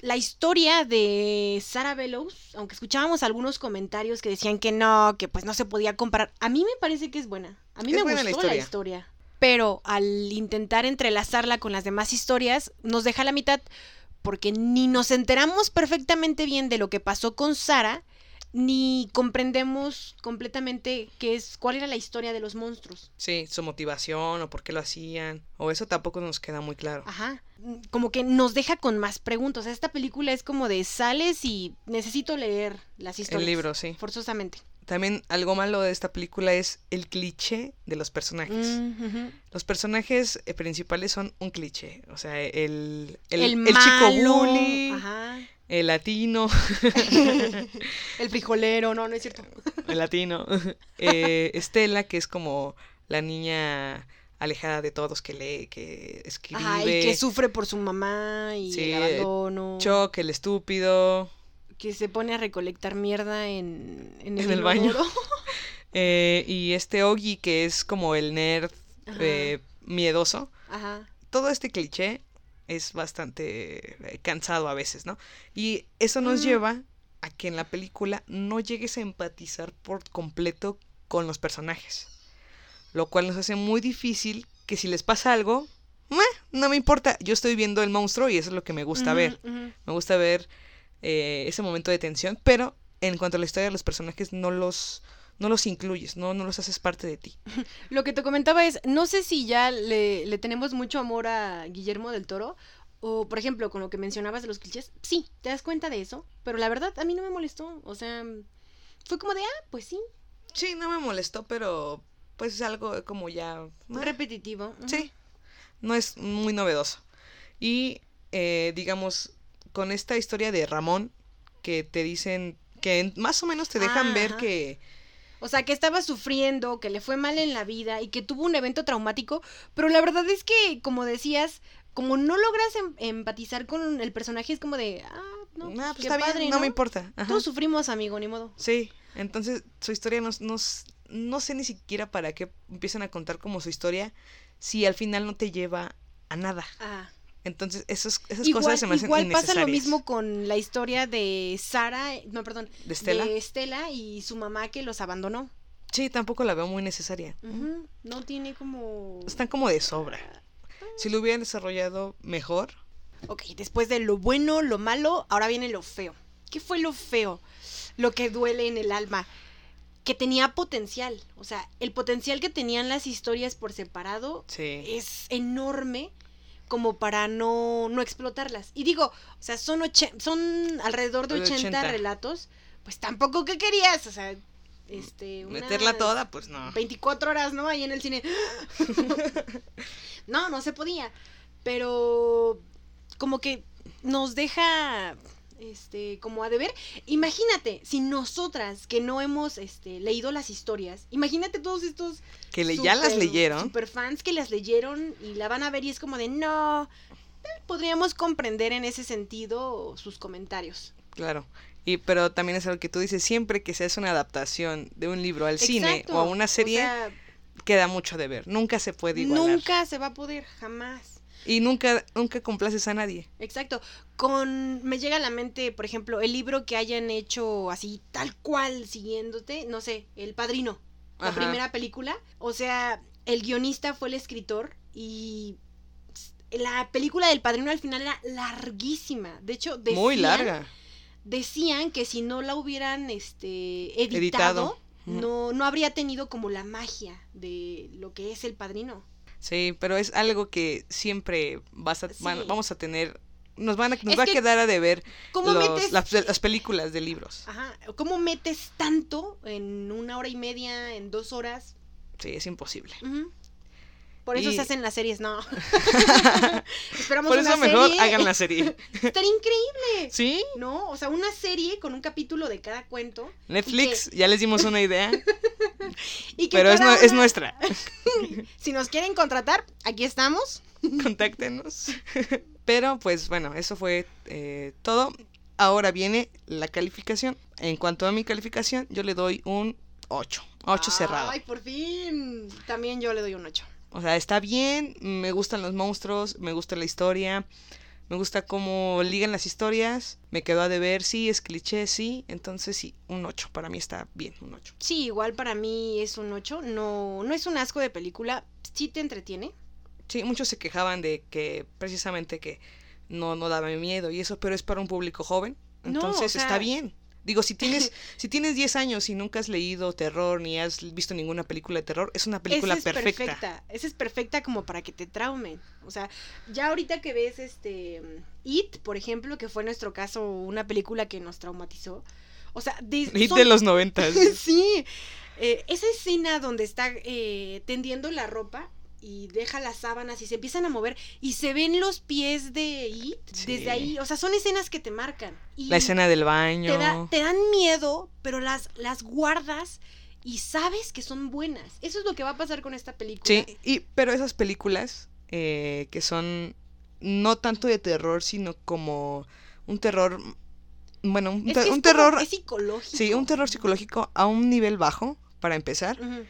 La historia de Sara Bellows, aunque escuchábamos algunos comentarios que decían que no, que pues no se podía comparar, a mí me parece que es buena. A mí Es me gustó la la historia. Pero al intentar entrelazarla con las demás historias, nos deja a la mitad porque ni nos enteramos perfectamente bien de lo que pasó con Sara, ni comprendemos completamente qué es, cuál era la historia de los monstruos. Sí, su motivación o por qué lo hacían, o eso tampoco nos queda muy claro. Ajá. Como que nos deja con más preguntas. Esta película es como de sales y necesito leer las historias. El libro, sí. Forzosamente. También algo malo de esta película es el cliché de los personajes. Mm. Los personajes eh, principales son un cliché. O sea, el, el, El, el chico bully, Ajá. el latino, El frijolero, no, no es cierto. el latino. eh, Estela, que es como la niña alejada de todos, que lee, que escribe. Ajá, y que sufre por su mamá y Sí, el abandono. Chuck, el estúpido. Que se pone a recolectar mierda en, en el, En el baño. eh, y este Oggy, que es como el nerd Ajá. eh, miedoso. Ajá. todo este cliché es bastante eh, cansado a veces, ¿no? Y eso nos Mm. lleva a que en la película no llegues a empatizar por completo con los personajes. Lo cual nos hace muy difícil que si les pasa algo, "Meh, no me importa, yo estoy viendo el monstruo y eso es lo que me gusta ver. Me gusta ver eh, ese momento de tensión, pero en cuanto a la historia de los personajes no los, no los incluyes, no, no los haces parte de ti. Lo que te comentaba es, no sé si ya le, le tenemos mucho amor a Guillermo del Toro, o por ejemplo, con lo que mencionabas de los clichés, sí, te das cuenta de eso, pero la verdad a mí no me molestó, o sea, fue como de, ah, pues sí, Sí, no me molestó, pero pues es algo como ya... Repetitivo. Sí, no es muy novedoso. Y eh, digamos, con esta historia de Ramón, que te dicen, que más o menos te dejan Ah, ver ajá. que... O sea, que estaba sufriendo, que le fue mal en la vida y que tuvo un evento traumático, pero la verdad es que, como decías, como no logras em- empatizar con el personaje, es como de, ah, no, No, pues, qué está padre, bien, no me importa. Ajá. Todos sufrimos, amigo, ni modo. Sí, entonces su historia no, no, s- no sé ni siquiera para qué empiezan a contar como su historia si al final no te lleva a nada. Ah. Entonces esas, esas Igual, cosas se me hacen igual pasa lo mismo con la historia de Sara, no, perdón, ¿De Estela? de Estela y su mamá que los abandonó. Sí, tampoco la veo muy necesaria. No tiene como... Están como de sobra. Si lo hubieran desarrollado mejor, Ok, después de lo bueno, lo malo, ahora viene lo feo. ¿Qué fue lo feo? Lo que duele en el alma. Que tenía potencial. O sea, el potencial que tenían las historias por separado sí. es enorme como para no, no explotarlas. Y digo, o sea, son, son alrededor de De 80, 80. relatos. Pues tampoco que querías. O sea, este... Meterla toda, pues no. 24 horas, ¿no? Ahí en el cine. no, no se podía. Pero como que nos deja este, como a deber. Imagínate, si nosotras que no hemos este, leído las historias, imagínate todos estos Que le- ya las leyeron. Super fans que las leyeron y la van a ver y es como de no. Podríamos comprender en ese sentido sus comentarios. Claro. Y, pero también es algo que tú dices, siempre que se hace una adaptación de un libro al cine o a una serie, sea, queda mucho de ver. Nunca se puede igualar. nunca se va a poder, jamás. Y nunca, nunca complaces a nadie. Exacto. Con me llega a la mente, por ejemplo, el libro que hayan hecho así tal cual siguiéndote, no sé, El Padrino, la Ajá. primera película, o sea, el guionista fue el escritor y la película del Padrino al final era larguísima. De hecho, decían, Muy larga. decían que si no la hubieran este editado, Editado. No no habría tenido como la magia de lo que es El Padrino. Sí, pero es algo que siempre vas a, van- vamos a tener, nos van a, nos Es va que, a quedar a deber ¿Cómo los- metes las, las películas de libros. Ajá, ¿cómo metes tanto en una hora y media, en dos horas? Sí, es imposible. Ujú. Por eso Y- se hacen las series, no. Esperamos Por una eso mejor serie. hagan la serie. Estaría increíble, ¿Sí? ¿no? O sea, una serie con un capítulo de cada cuento. Netflix, ya les dimos una idea, Y que pero es, es nuestra. Si nos quieren contratar, aquí estamos. Contáctenos. Pero pues bueno, eso fue eh, todo. Ahora viene la calificación. En cuanto a mi calificación, yo le doy un 8. 8 cerrado. Ay, por fin. También yo le doy un 8. O sea, está bien, me gustan los monstruos, me gusta la historia, me gusta cómo ligan las historias, me quedó a deber, sí, es cliché, sí, entonces sí, un 8, para mí está bien, un 8. Sí, igual para mí es un 8. No, no es un asco de película. Sí te entretiene. Sí, muchos se quejaban de que precisamente que no, no daba miedo y eso, pero es para un público joven, No, o entonces sea- está bien. Digo, si tienes, si tienes 10 años y nunca has leído terror ni has visto ninguna película de terror, es una película Esa es perfecta. perfecta. Esa es perfecta como para que te traumen. O sea, ya ahorita que ves este It, por ejemplo, que fue en nuestro caso una película que nos traumatizó. O sea, de, son- de los noventas. sí. Eh, esa escena donde está eh, tendiendo la ropa y deja las sábanas y se empiezan a mover y se ven los pies de It Sí. desde ahí. O sea, son escenas que te marcan. Y La escena del baño. te, da- te dan miedo, pero las, las guardas y sabes que son buenas. Eso es lo que va a pasar con esta película. Sí, y, pero esas películas eh, que son no tanto de terror, sino como un terror, bueno, un, Es que terror, es psicológico. sí, un terror psicológico a un nivel bajo, para empezar. Ujú.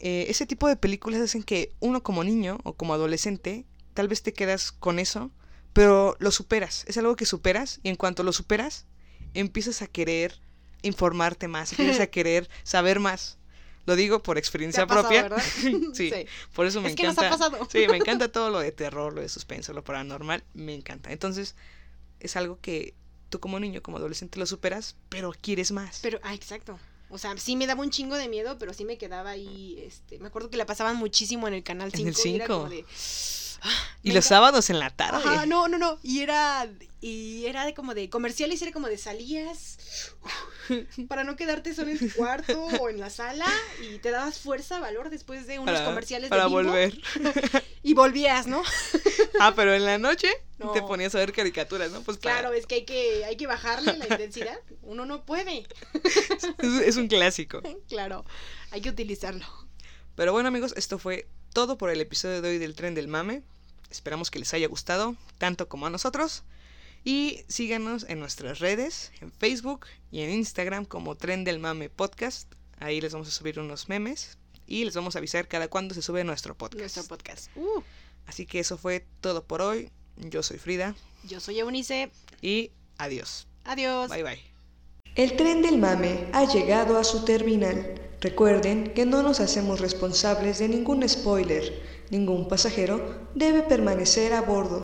Eh, ese tipo de películas hacen que uno como niño o como adolescente, tal vez te quedas con eso, pero lo superas, es algo que superas y en cuanto lo superas, empiezas a querer informarte más, empiezas a querer saber más. Lo digo por ¿Te experiencia pasado, propia. sí, por eso me Es que nos encanta. ha pasado. Sí, me encanta todo lo de terror, lo de suspenso, lo paranormal, me encanta. Entonces, es algo que tú como niño, como adolescente lo superas, pero quieres más. Pero, ah, exacto. O sea, sí me daba un chingo de miedo, pero sí me quedaba ahí, este, me acuerdo que la pasaban muchísimo en el canal 5. En el y era 5. Ah, y los sábados en la tarde. Ajá, no, no, no. Y era, y era de como de comerciales, era como de salías para no quedarte solo en tu cuarto o en la sala y te dabas fuerza, valor después de unos para, comerciales para de volver. y volvías, ¿no? Ah, pero en la noche No. te ponías a ver caricaturas, ¿no? Pues para- Claro, es que hay que hay que bajarle la intensidad. Uno no puede. es, es un clásico. Claro, hay que utilizarlo. Pero bueno, amigos, esto fue todo por el episodio de hoy del Tren del Mame. Esperamos que les haya gustado, tanto como a nosotros. Y síganos en nuestras redes, en Facebook y en Instagram como Tren del Mame Podcast. Ahí les vamos a subir unos memes y les vamos a avisar cada cuándo se sube nuestro podcast. Nuestro podcast. Uh, Así que eso fue todo por hoy. Yo soy Frida yo soy Eunice. y adiós. Adiós. Bye bye. El tren del mame ha llegado a su terminal. Recuerden que no nos hacemos responsables de ningún spoiler. Ningún pasajero debe permanecer a bordo.